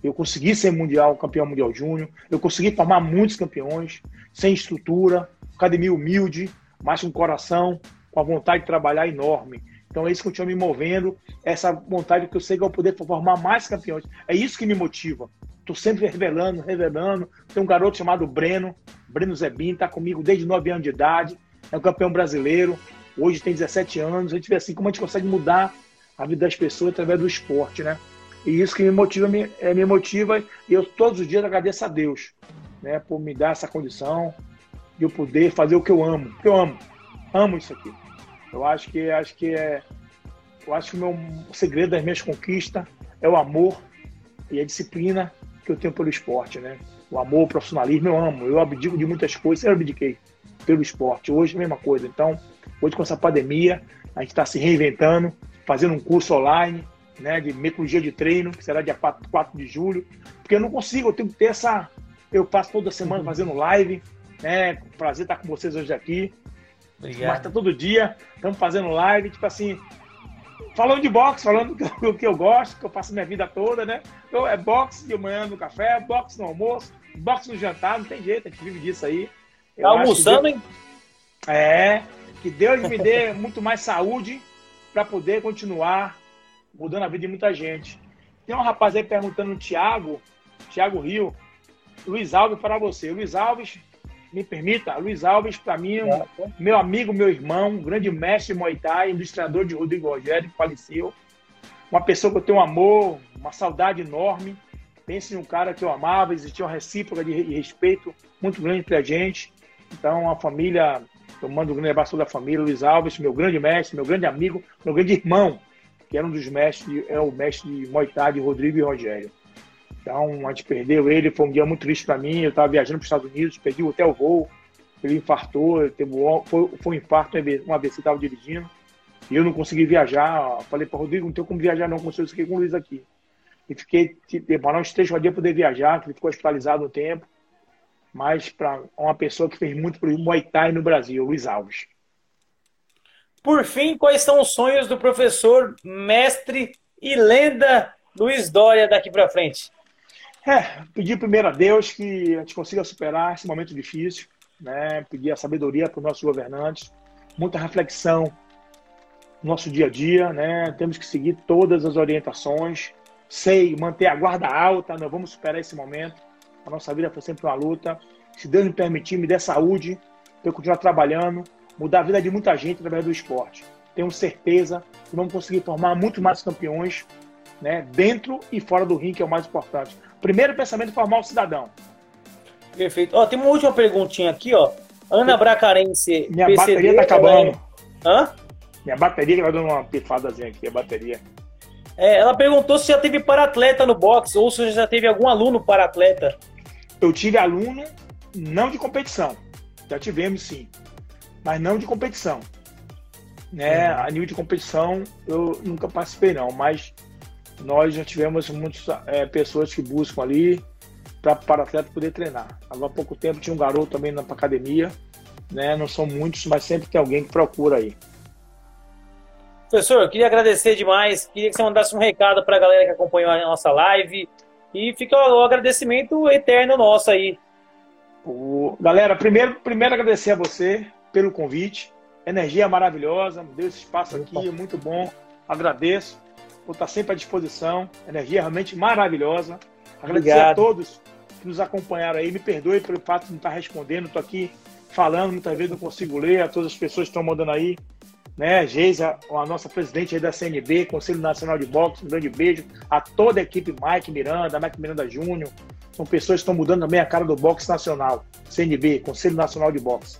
Eu consegui ser mundial, campeão mundial júnior. Eu consegui formar muitos campeões, sem estrutura, academia humilde, mas com coração, com a vontade de trabalhar enorme. Então é isso que continua me movendo, essa vontade que eu sei que eu vou poder formar mais campeões. É isso que me motiva. Estou sempre revelando, revelando. Tem um garoto chamado Breno, Breno Zebin, está comigo desde 9 anos de idade, é um campeão brasileiro, hoje tem 17 anos. A gente vê assim como a gente consegue mudar a vida das pessoas através do esporte, né? E isso que me motiva, me, é, me motiva e eu todos os dias agradeço a Deus, né, por me dar essa condição de eu poder fazer o que eu amo. Porque eu amo, amo isso aqui. Eu acho que acho que é eu acho que o meu segredo das minhas conquistas é o amor e a disciplina que eu tenho pelo esporte, né? O amor, o profissionalismo, eu amo. Eu abdico de muitas coisas, eu abdiquei pelo esporte. Hoje, a mesma coisa. Então, hoje com essa pandemia, a gente está se reinventando, fazendo um curso online, né, de metodologia de treino, que será dia 4, 4 de julho, porque eu não consigo, eu tenho que ter essa. Eu passo toda semana uhum. fazendo live, né? Prazer estar com vocês hoje aqui. Obrigado. Mas tá todo dia, estamos fazendo live, tipo assim, falando de boxe, falando do que eu gosto, que eu faço minha vida toda, né? Então é boxe de manhã no café, boxe no almoço, boxe no jantar, não tem jeito, a gente vive disso aí. tá almoçando, Deus... hein? É, que Deus me dê muito mais saúde para poder continuar mudando a vida de muita gente. Tem um rapaz aí perguntando, o Thiago, Thiago Rio, Luiz Alves para você. Luiz Alves, me permita, Luiz Alves, para mim, um, meu amigo, meu irmão, um grande mestre Muay Thai, ilustrador de Rodrigo Rogério, que faleceu. Uma pessoa que eu tenho um amor, uma saudade enorme. Pense em um cara que eu amava, existia uma recíproca de respeito muito grande entre a gente. Então, a família, eu mando um grande abraço da família, Luiz Alves, meu grande mestre, meu grande amigo, meu grande irmão, que era um dos mestres, é o mestre de Muay Thai de Rodrigo e Rogério. Então, a gente perdeu ele, foi um dia muito triste para mim. Eu estava viajando para os Estados Unidos, perdi o hotel voo, ele infartou, teve, foi, foi um infarto, uma que estava dirigindo, e eu não consegui viajar. Falei para Rodrigo, não tenho como viajar, não, consigo fiquei com o Luiz aqui. E fiquei, demorar uns três dias poder viajar, que ele ficou hospitalizado um tempo. Mas para uma pessoa que fez muito para o Muay Thai no Brasil, Luiz Alves. Por fim, quais são os sonhos do professor, mestre e lenda Luiz Dória daqui para frente? É, pedir primeiro a Deus que a gente consiga superar esse momento difícil, né? Pedir a sabedoria para os nossos governantes, muita reflexão no nosso dia a dia, né? Temos que seguir todas as orientações, sei, manter a guarda alta, nós vamos superar esse momento. A nossa vida foi sempre uma luta. Se Deus me permitir, me dê saúde, para eu continuar trabalhando, mudar a vida de muita gente através do esporte. Tenho certeza que vamos conseguir formar muito mais campeões, né, dentro e fora do ringue, que é o mais importante. Primeiro pensamento formar o cidadão. Perfeito. Ó, tem uma última perguntinha aqui, ó. Ana Bracarense. Minha PCD, bateria tá acabando. Hã? Minha bateria vai dando uma pifadazinha aqui, a bateria. É, ela perguntou se já teve para-atleta no boxe ou se já teve algum aluno para-atleta. Eu tive aluno não de competição. Já tivemos sim mas não de competição. Né? Uhum. A nível de competição, eu nunca participei, não, mas nós já tivemos muitas é, pessoas que buscam ali para o atleta poder treinar. Agora há pouco tempo tinha um garoto também na academia, né? não são muitos, mas sempre tem alguém que procura aí. Professor, eu queria agradecer demais, queria que você mandasse um recado para a galera que acompanhou a nossa live e fica o agradecimento eterno nosso aí. O... Galera, primeiro, primeiro agradecer a você pelo convite. Energia maravilhosa, deu esse espaço aqui, é muito bom. Agradeço. Vou estar sempre à disposição. Energia realmente maravilhosa. Agradecer Obrigado. a todos que nos acompanharam aí. Me perdoe pelo fato de não estar respondendo. Estou aqui falando, muitas vezes não consigo ler. A todas as pessoas que estão mandando aí. Né, Geisa, a nossa presidente da CNB, Conselho Nacional de Boxe, um grande beijo. A toda a equipe, Mike Miranda, Mike Miranda Júnior. São pessoas que estão mudando também a cara do boxe nacional. CNB, Conselho Nacional de Boxe.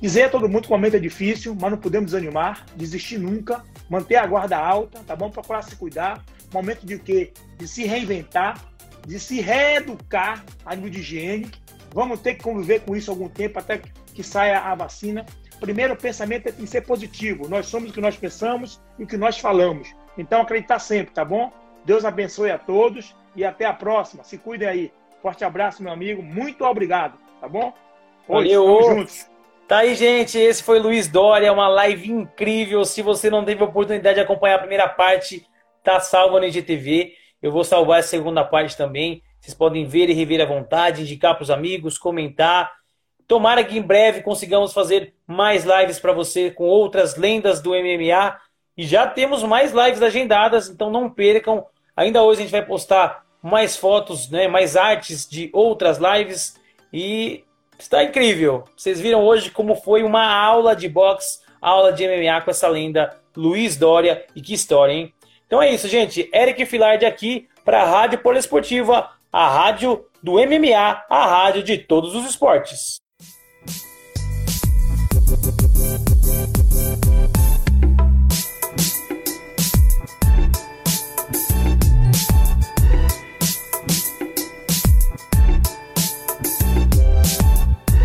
Dizer a todo mundo que o momento é difícil, mas não podemos desanimar, desistir nunca, manter a guarda alta, tá bom? Procurar se cuidar. Momento de quê? De se reinventar, de se reeducar a nível de higiene. Vamos ter que conviver com isso algum tempo até que saia a vacina. Primeiro pensamento é em ser positivo. Nós somos o que nós pensamos e o que nós falamos. Então acreditar sempre, tá bom? Deus abençoe a todos e até a próxima. Se cuidem aí. Forte abraço, meu amigo. Muito obrigado, tá bom? Hoje, Valeu. Tá aí, gente. Esse foi Luiz Dória, uma live incrível. Se você não teve a oportunidade de acompanhar a primeira parte, tá salva no IGTV. Eu vou salvar a segunda parte também. Vocês podem ver e rever à vontade, indicar para os amigos, comentar. Tomara que em breve consigamos fazer mais lives para você com outras lendas do MMA. E já temos mais lives agendadas, então não percam. Ainda hoje a gente vai postar mais fotos, né, mais artes de outras lives. E Está incrível. Vocês viram hoje como foi uma aula de boxe, aula de MMA com essa lenda Luiz Dória. E que história, hein? Então é isso, gente. Eric Filardi aqui para a Rádio Poliesportiva, a rádio do MMA, a rádio de todos os esportes.